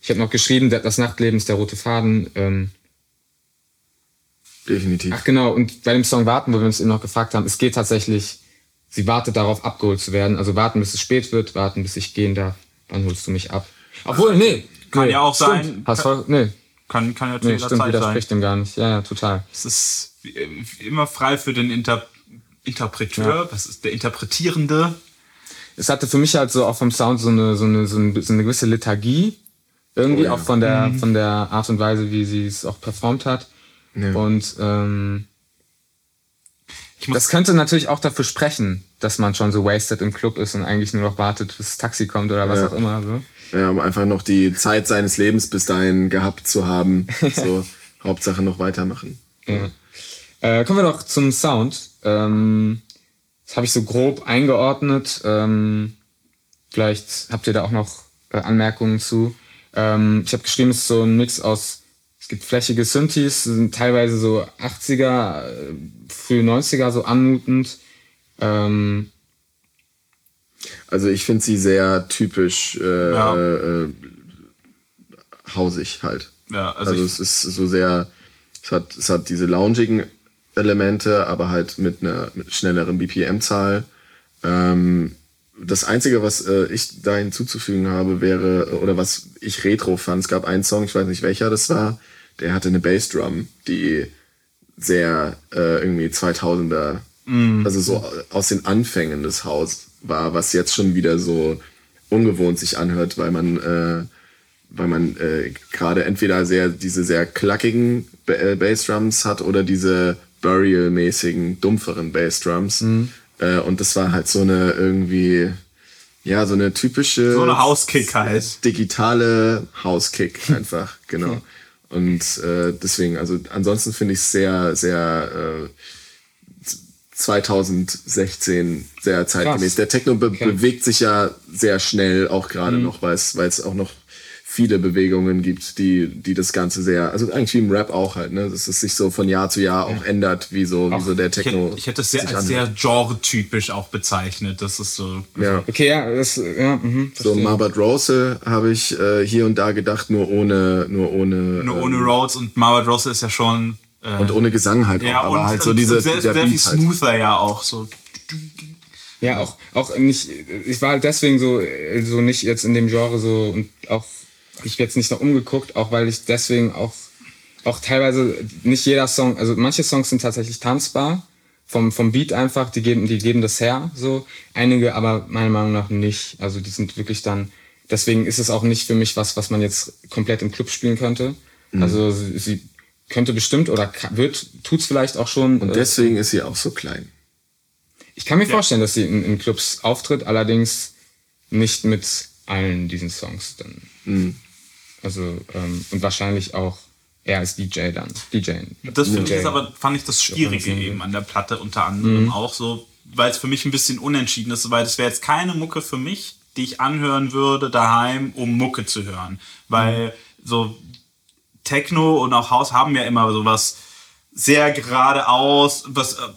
Ich habe noch geschrieben, das Nachtleben ist der rote Faden. Ähm, Definitiv. ach genau, und bei dem Song Warten, wo wir uns eben noch gefragt haben, es geht tatsächlich, sie wartet darauf, abgeholt zu werden. Also warten, bis es spät wird, warten, bis ich gehen darf. Dann holst du mich ab. Obwohl, nee. Kann nee, ja auch stimmt. sein- Hast voll, nee, Kann, kann ja zu nee jeder stimmt, Zeit sein. widerspricht dem gar nicht. Ja, ja, total. Es ist äh, immer frei für den Inter Interpreteur, was ist der Interpretierende. es hatte für mich halt so auch vom Sound so eine, so eine, so eine, so eine gewisse Lethargie. Irgendwie Oh ja. auch von der, von der Art und Weise, wie sie es auch performt hat. Ja. Und ähm, das könnte natürlich auch dafür sprechen, dass man schon so wasted im Club ist und eigentlich nur noch wartet, bis das Taxi kommt oder was Ja. auch immer. So. Ja, um einfach noch die Zeit seines Lebens bis dahin gehabt zu haben. So, Hauptsache noch weitermachen. Ja. Äh, kommen wir doch zum Sound. Ähm, das habe ich so grob eingeordnet. Ähm, vielleicht habt ihr da auch noch äh, Anmerkungen zu. Ähm, ich habe geschrieben, es ist so ein Mix aus Es gibt flächige Synthes, sind teilweise so 80er, äh, frühe 90er so anmutend. Ähm, also ich finde sie sehr typisch äh, ja. äh, hausig halt. Ja, also, also es ist so sehr, es hat, es hat diese loungigen Elemente, aber halt mit einer mit schnelleren BPM-Zahl. Ähm, das Einzige, was äh, ich da hinzuzufügen habe, wäre, oder was ich retro fand, es gab einen Song, ich weiß nicht welcher das war, der hatte eine Bassdrum, die sehr äh, irgendwie 2000er, mm. also so aus den Anfängen des Haus war, was jetzt schon wieder so ungewohnt sich anhört, weil man, äh, weil man äh, gerade entweder sehr diese sehr klackigen ba äh, Bassdrums hat oder diese Burial-mäßigen, dumpferen Bassdrums. Mhm. Äh, und das war halt so eine irgendwie, ja, so eine typische. So eine Hauskick halt. Digitale Hauskick einfach, genau. Und äh, deswegen, also ansonsten finde ich es sehr, sehr äh, 2016 sehr zeitgemäß. Krass. Der Techno be okay. bewegt sich ja sehr schnell, auch gerade mhm. noch, weil es auch noch viele Bewegungen gibt, die, die das Ganze sehr, also eigentlich wie im Rap auch halt, ne, dass es sich so von Jahr zu Jahr auch ändert, wie so, auch, wie so der Techno. Ich hätte es sehr, als sehr genre-typisch auch bezeichnet, das ist so. Ja. Okay, ja, das, ja, mh, So Marbert Rose habe ich äh, hier und da gedacht, nur ohne, nur ohne. Nur ähm, ohne Rhodes und Marbert Rose ist ja schon. Äh, und ohne Gesang halt ja, auch, aber und, halt so diese. Sehr, sehr viel halt. smoother ja auch, so. Ja, auch, auch nicht, ich war halt deswegen so, so nicht jetzt in dem Genre so und auch ich habe jetzt nicht noch umgeguckt, auch weil ich deswegen auch, auch teilweise nicht jeder Song, also manche Songs sind tatsächlich tanzbar, vom, vom Beat einfach, die geben, die geben das her, so. Einige aber meiner Meinung nach nicht. Also die sind wirklich dann, deswegen ist es auch nicht für mich was, was man jetzt komplett im Club spielen könnte. Mhm. Also sie, sie, könnte bestimmt oder wird, tut's vielleicht auch schon. Und äh, deswegen äh, ist sie auch so klein. Ich kann mir ja. vorstellen, dass sie in, in Clubs auftritt, allerdings nicht mit allen diesen Songs dann. Mhm. Also, ähm, und wahrscheinlich auch er als DJ dann. DJ. Das finde ich aber, fand ich das Schwierige eben an der Platte unter anderem mhm. auch so, weil es für mich ein bisschen unentschieden ist, weil es wäre jetzt keine Mucke für mich, die ich anhören würde daheim, um Mucke zu hören. Weil mhm. so Techno und auch House haben ja immer sowas sehr geradeaus, was äh,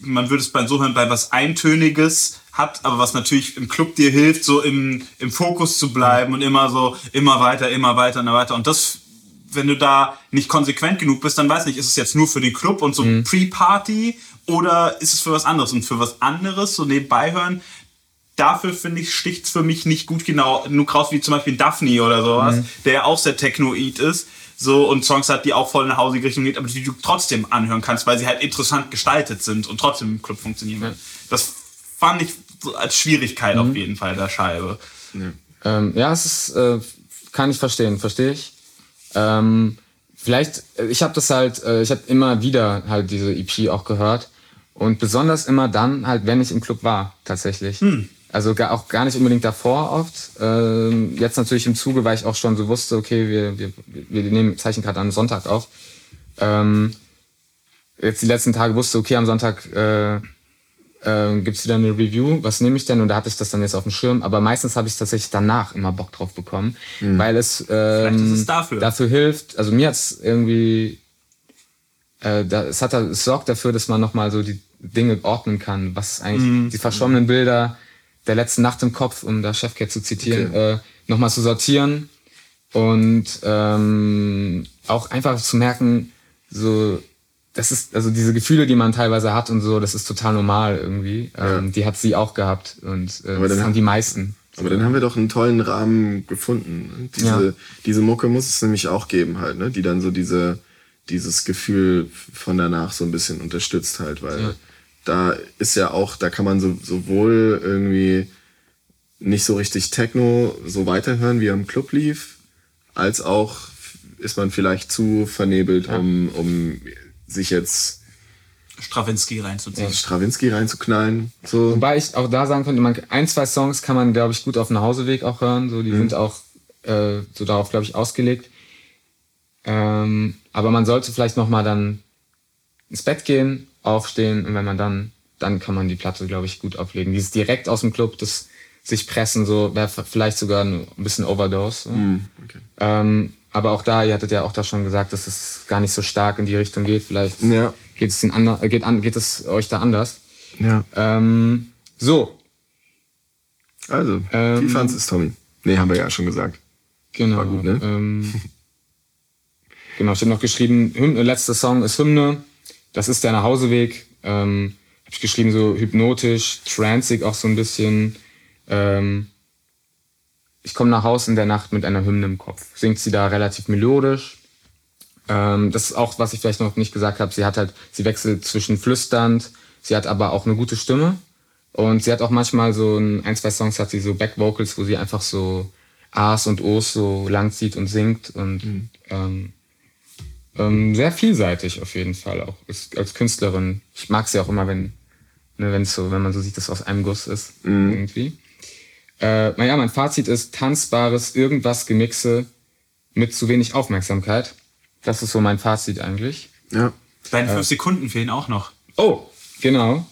man würde es bei so hören, bei was Eintöniges hat, aber was natürlich im Club dir hilft, so im, im Fokus zu bleiben und immer so, immer weiter, immer weiter, immer weiter. Und das, wenn du da nicht konsequent genug bist, dann weiß nicht, ist es jetzt nur für den Club und so mhm. Pre-Party oder ist es für was anderes? Und für was anderes, so nebenbei hören, dafür finde ich, sticht's für mich nicht gut genau, nur raus wie zum Beispiel Daphne oder sowas, mhm. der ja auch sehr Technoid ist so und Songs hat, die auch voll in eine hausige Richtung geht, aber die du trotzdem anhören kannst, weil sie halt interessant gestaltet sind und trotzdem im Club funktionieren. Ja. Das fand ich so als Schwierigkeit mhm. auf jeden Fall der Scheibe. Ja, ähm, ja es ist, äh, kann ich verstehen, verstehe ich. Ähm, vielleicht, äh, ich habe das halt, äh, ich habe immer wieder halt diese EP auch gehört und besonders immer dann halt, wenn ich im Club war, tatsächlich. Hm. Also gar, auch gar nicht unbedingt davor oft. Ähm, jetzt natürlich im Zuge, weil ich auch schon so wusste, okay, wir, wir, wir nehmen Zeichen gerade am Sonntag auf. Ähm, jetzt die letzten Tage wusste, okay, am Sonntag äh, äh, gibt es wieder eine Review, was nehme ich denn? Und da hatte ich das dann jetzt auf dem Schirm. Aber meistens habe ich tatsächlich danach immer Bock drauf bekommen, mhm. weil es, ähm, es dafür. dafür hilft. Also mir hat's irgendwie, äh, da, es hat es sorgt dafür, dass man nochmal so die Dinge ordnen kann, was eigentlich mhm. die verschwommenen Bilder der letzten Nacht im Kopf, um da Chefcat zu zitieren, okay. äh, nochmal zu sortieren und ähm, auch einfach zu merken, so das ist, also diese Gefühle, die man teilweise hat und so, das ist total normal irgendwie. Ja. Ähm, die hat sie auch gehabt und äh, das haben die meisten. Aber dann haben wir doch einen tollen Rahmen gefunden. Diese, ja. diese Mucke muss es nämlich auch geben halt, ne? Die dann so diese, dieses Gefühl von danach so ein bisschen unterstützt halt, weil ja. da ist ja auch, da kann man so, sowohl irgendwie nicht so richtig Techno so weiterhören, wie er im Club lief, als auch ist man vielleicht zu vernebelt, ja. um, um sich jetzt Stravinsky reinzuziehen. Stravinsky reinzuknallen. So. Wobei ich auch da sagen könnte, man, ein, zwei Songs kann man, glaube ich, gut auf dem Hauseweg auch hören. So, die mhm. sind auch äh, so darauf, glaube ich, ausgelegt. Ähm, aber man sollte vielleicht nochmal dann ins Bett gehen, aufstehen und wenn man dann, dann kann man die Platte, glaube ich, gut auflegen. Dieses direkt aus dem Club, das sich pressen, so wäre vielleicht sogar ein bisschen Overdose. So. Mhm, okay. ähm, Aber auch da, ihr hattet ja auch da schon gesagt, dass es gar nicht so stark in die Richtung geht. Vielleicht Ja. geht, es ander, äh, geht, an, geht es euch da anders. Ja. Ähm, so, Also, Ähm, wie fandest es, Tommy? Nee, haben wir ja schon gesagt. genau. War gut, ne? ähm, genau, ich habe noch geschrieben, Hymne, letzter Song ist Hymne. Das ist der Nachhauseweg. Ähm, habe ich geschrieben, so hypnotisch, transig auch so ein bisschen. Ähm, ich komme nach Haus in der Nacht mit einer Hymne im Kopf. Singt sie da relativ melodisch. Ähm, das ist auch, was ich vielleicht noch nicht gesagt habe. Sie hat halt, sie wechselt zwischen flüsternd, sie hat aber auch eine gute Stimme. Und sie hat auch manchmal so ein, ein zwei Songs hat sie so Backvocals, wo sie einfach so A's und O's so lang zieht und singt und ähm, ähm, sehr vielseitig auf jeden Fall auch ist, als Künstlerin. Ich mag sie auch immer, wenn ne, wenn so, wenn man so sieht, dass es aus einem Guss ist irgendwie. Äh, naja, mein Fazit ist tanzbares irgendwas Gemixe mit zu wenig Aufmerksamkeit. Das ist so mein Fazit eigentlich. Ja. Deine fünf Sekunden fehlen auch noch. Oh, genau.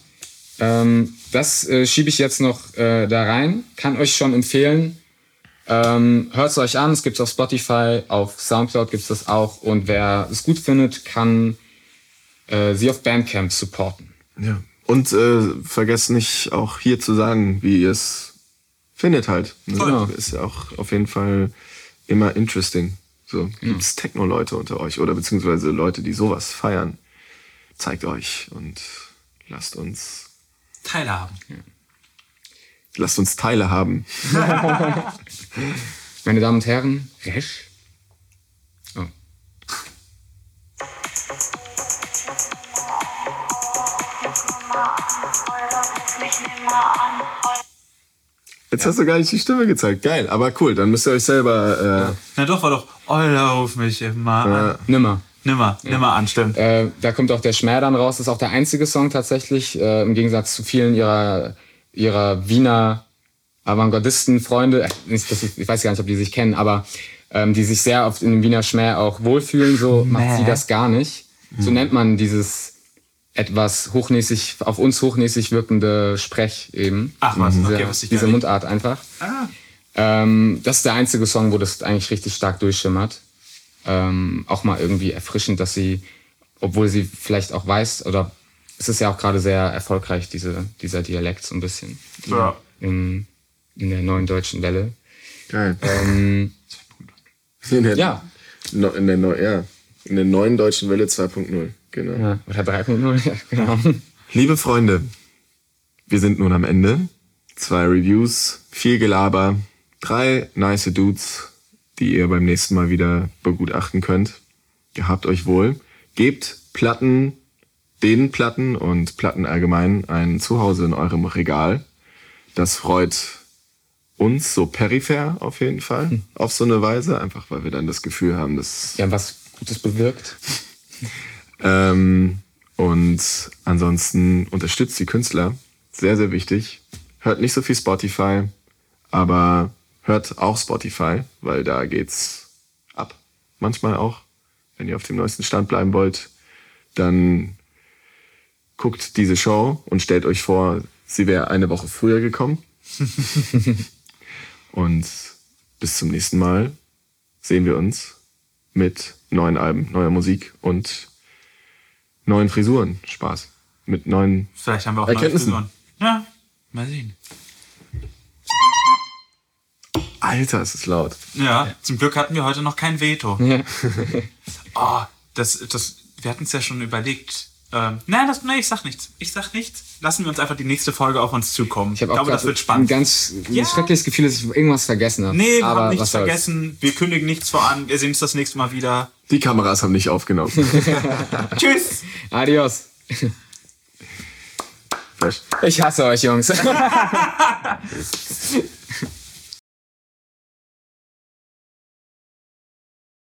Ähm, das äh, schiebe ich jetzt noch äh, da rein. Kann euch schon empfehlen. Ähm, Hört es euch an. Es gibt es auf Spotify, auf Soundcloud gibt es das auch. Und wer es gut findet, kann äh, sie auf Bandcamp supporten. ja. Und äh, vergesst nicht auch hier zu sagen, wie ihr es findet halt. Ne? Genau. Ist ja auch auf jeden Fall immer interesting. So, gibt's Techno-Leute unter euch oder beziehungsweise Leute, die sowas feiern. Zeigt euch und lasst uns, Teilhaben. lasst uns Teile haben. Meine Damen und Herren, Resch. Jetzt hast du gar nicht die Stimme gezeigt. Geil, aber cool. Dann müsst ihr euch selber. Na doch, war doch, oh, ruf mich immer an. Nimmer. Nimmer, nimmer an, stimmt. Äh, da kommt auch der Schmäh dann raus. Das ist auch der einzige Song tatsächlich, äh, im Gegensatz zu vielen ihrer, ihrer Wiener Avantgardisten-Freunde. Äh, ich, weiß gar nicht, ob die sich kennen, aber ähm, die sich sehr oft in dem Wiener Schmäh auch wohlfühlen. So macht sie das gar nicht. So nennt man dieses etwas hochnäsig, auf uns hochnäsig wirkende Sprech eben. Ach was, diese, okay, was ich diese nicht- Mundart einfach. Ah. Ähm, das ist der einzige Song, wo das eigentlich richtig stark durchschimmert. Ähm, auch mal irgendwie erfrischend, dass sie, obwohl sie vielleicht auch weiß, oder es ist ja auch gerade sehr erfolgreich, diese, dieser Dialekt so ein bisschen Ja. in, in der neuen deutschen Welle. Geil. Ähm, In der, ja. no, in, der, neu- ja, in der neuen deutschen Welle 2.0. Genau. ja, oder 3.0, ja, genau. Liebe Freunde, wir sind nun am Ende. Zwei Reviews, viel Gelaber, drei nice Dudes, die ihr beim nächsten Mal wieder begutachten könnt. Gehabt euch wohl. Gebt Platten, den Platten und Platten allgemein ein Zuhause in eurem Regal. Das freut uns so peripher auf jeden Fall. Auf so eine Weise, einfach weil wir dann das Gefühl haben, dass Ja, was Gutes bewirkt. ähm, und ansonsten unterstützt die Künstler. Sehr, sehr wichtig. Hört nicht so viel Spotify, aber hört auch Spotify, weil da geht's ab. Manchmal auch. Wenn ihr auf dem neuesten Stand bleiben wollt, dann guckt diese Show und stellt euch vor, sie wäre eine Woche früher gekommen. und bis zum nächsten Mal sehen wir uns mit neuen Alben, neuer Musik und neuen Frisuren. Spaß. Mit neuen. Vielleicht haben wir auch neue Erkenntnissen. Frisuren. Ja, mal sehen. Alter, es ist laut. Ja, zum Glück hatten wir heute noch kein Veto. Ja. Oh, das, das, wir hatten es ja schon überlegt. Ähm, nein, das, nein, ich sag nichts. Ich sag nichts. Lassen wir uns einfach die nächste Folge auf uns zukommen. Ich habe auch glaube, das wird ein spannend. ganz Ja. schreckliches Gefühl, dass ich irgendwas vergessen habe. Nee, wir Aber haben nichts was soll's. vergessen. Wir kündigen nichts voran. Wir sehen uns das nächste Mal wieder. Die Kameras haben nicht aufgenommen. Tschüss! Adios. Ich hasse euch, Jungs.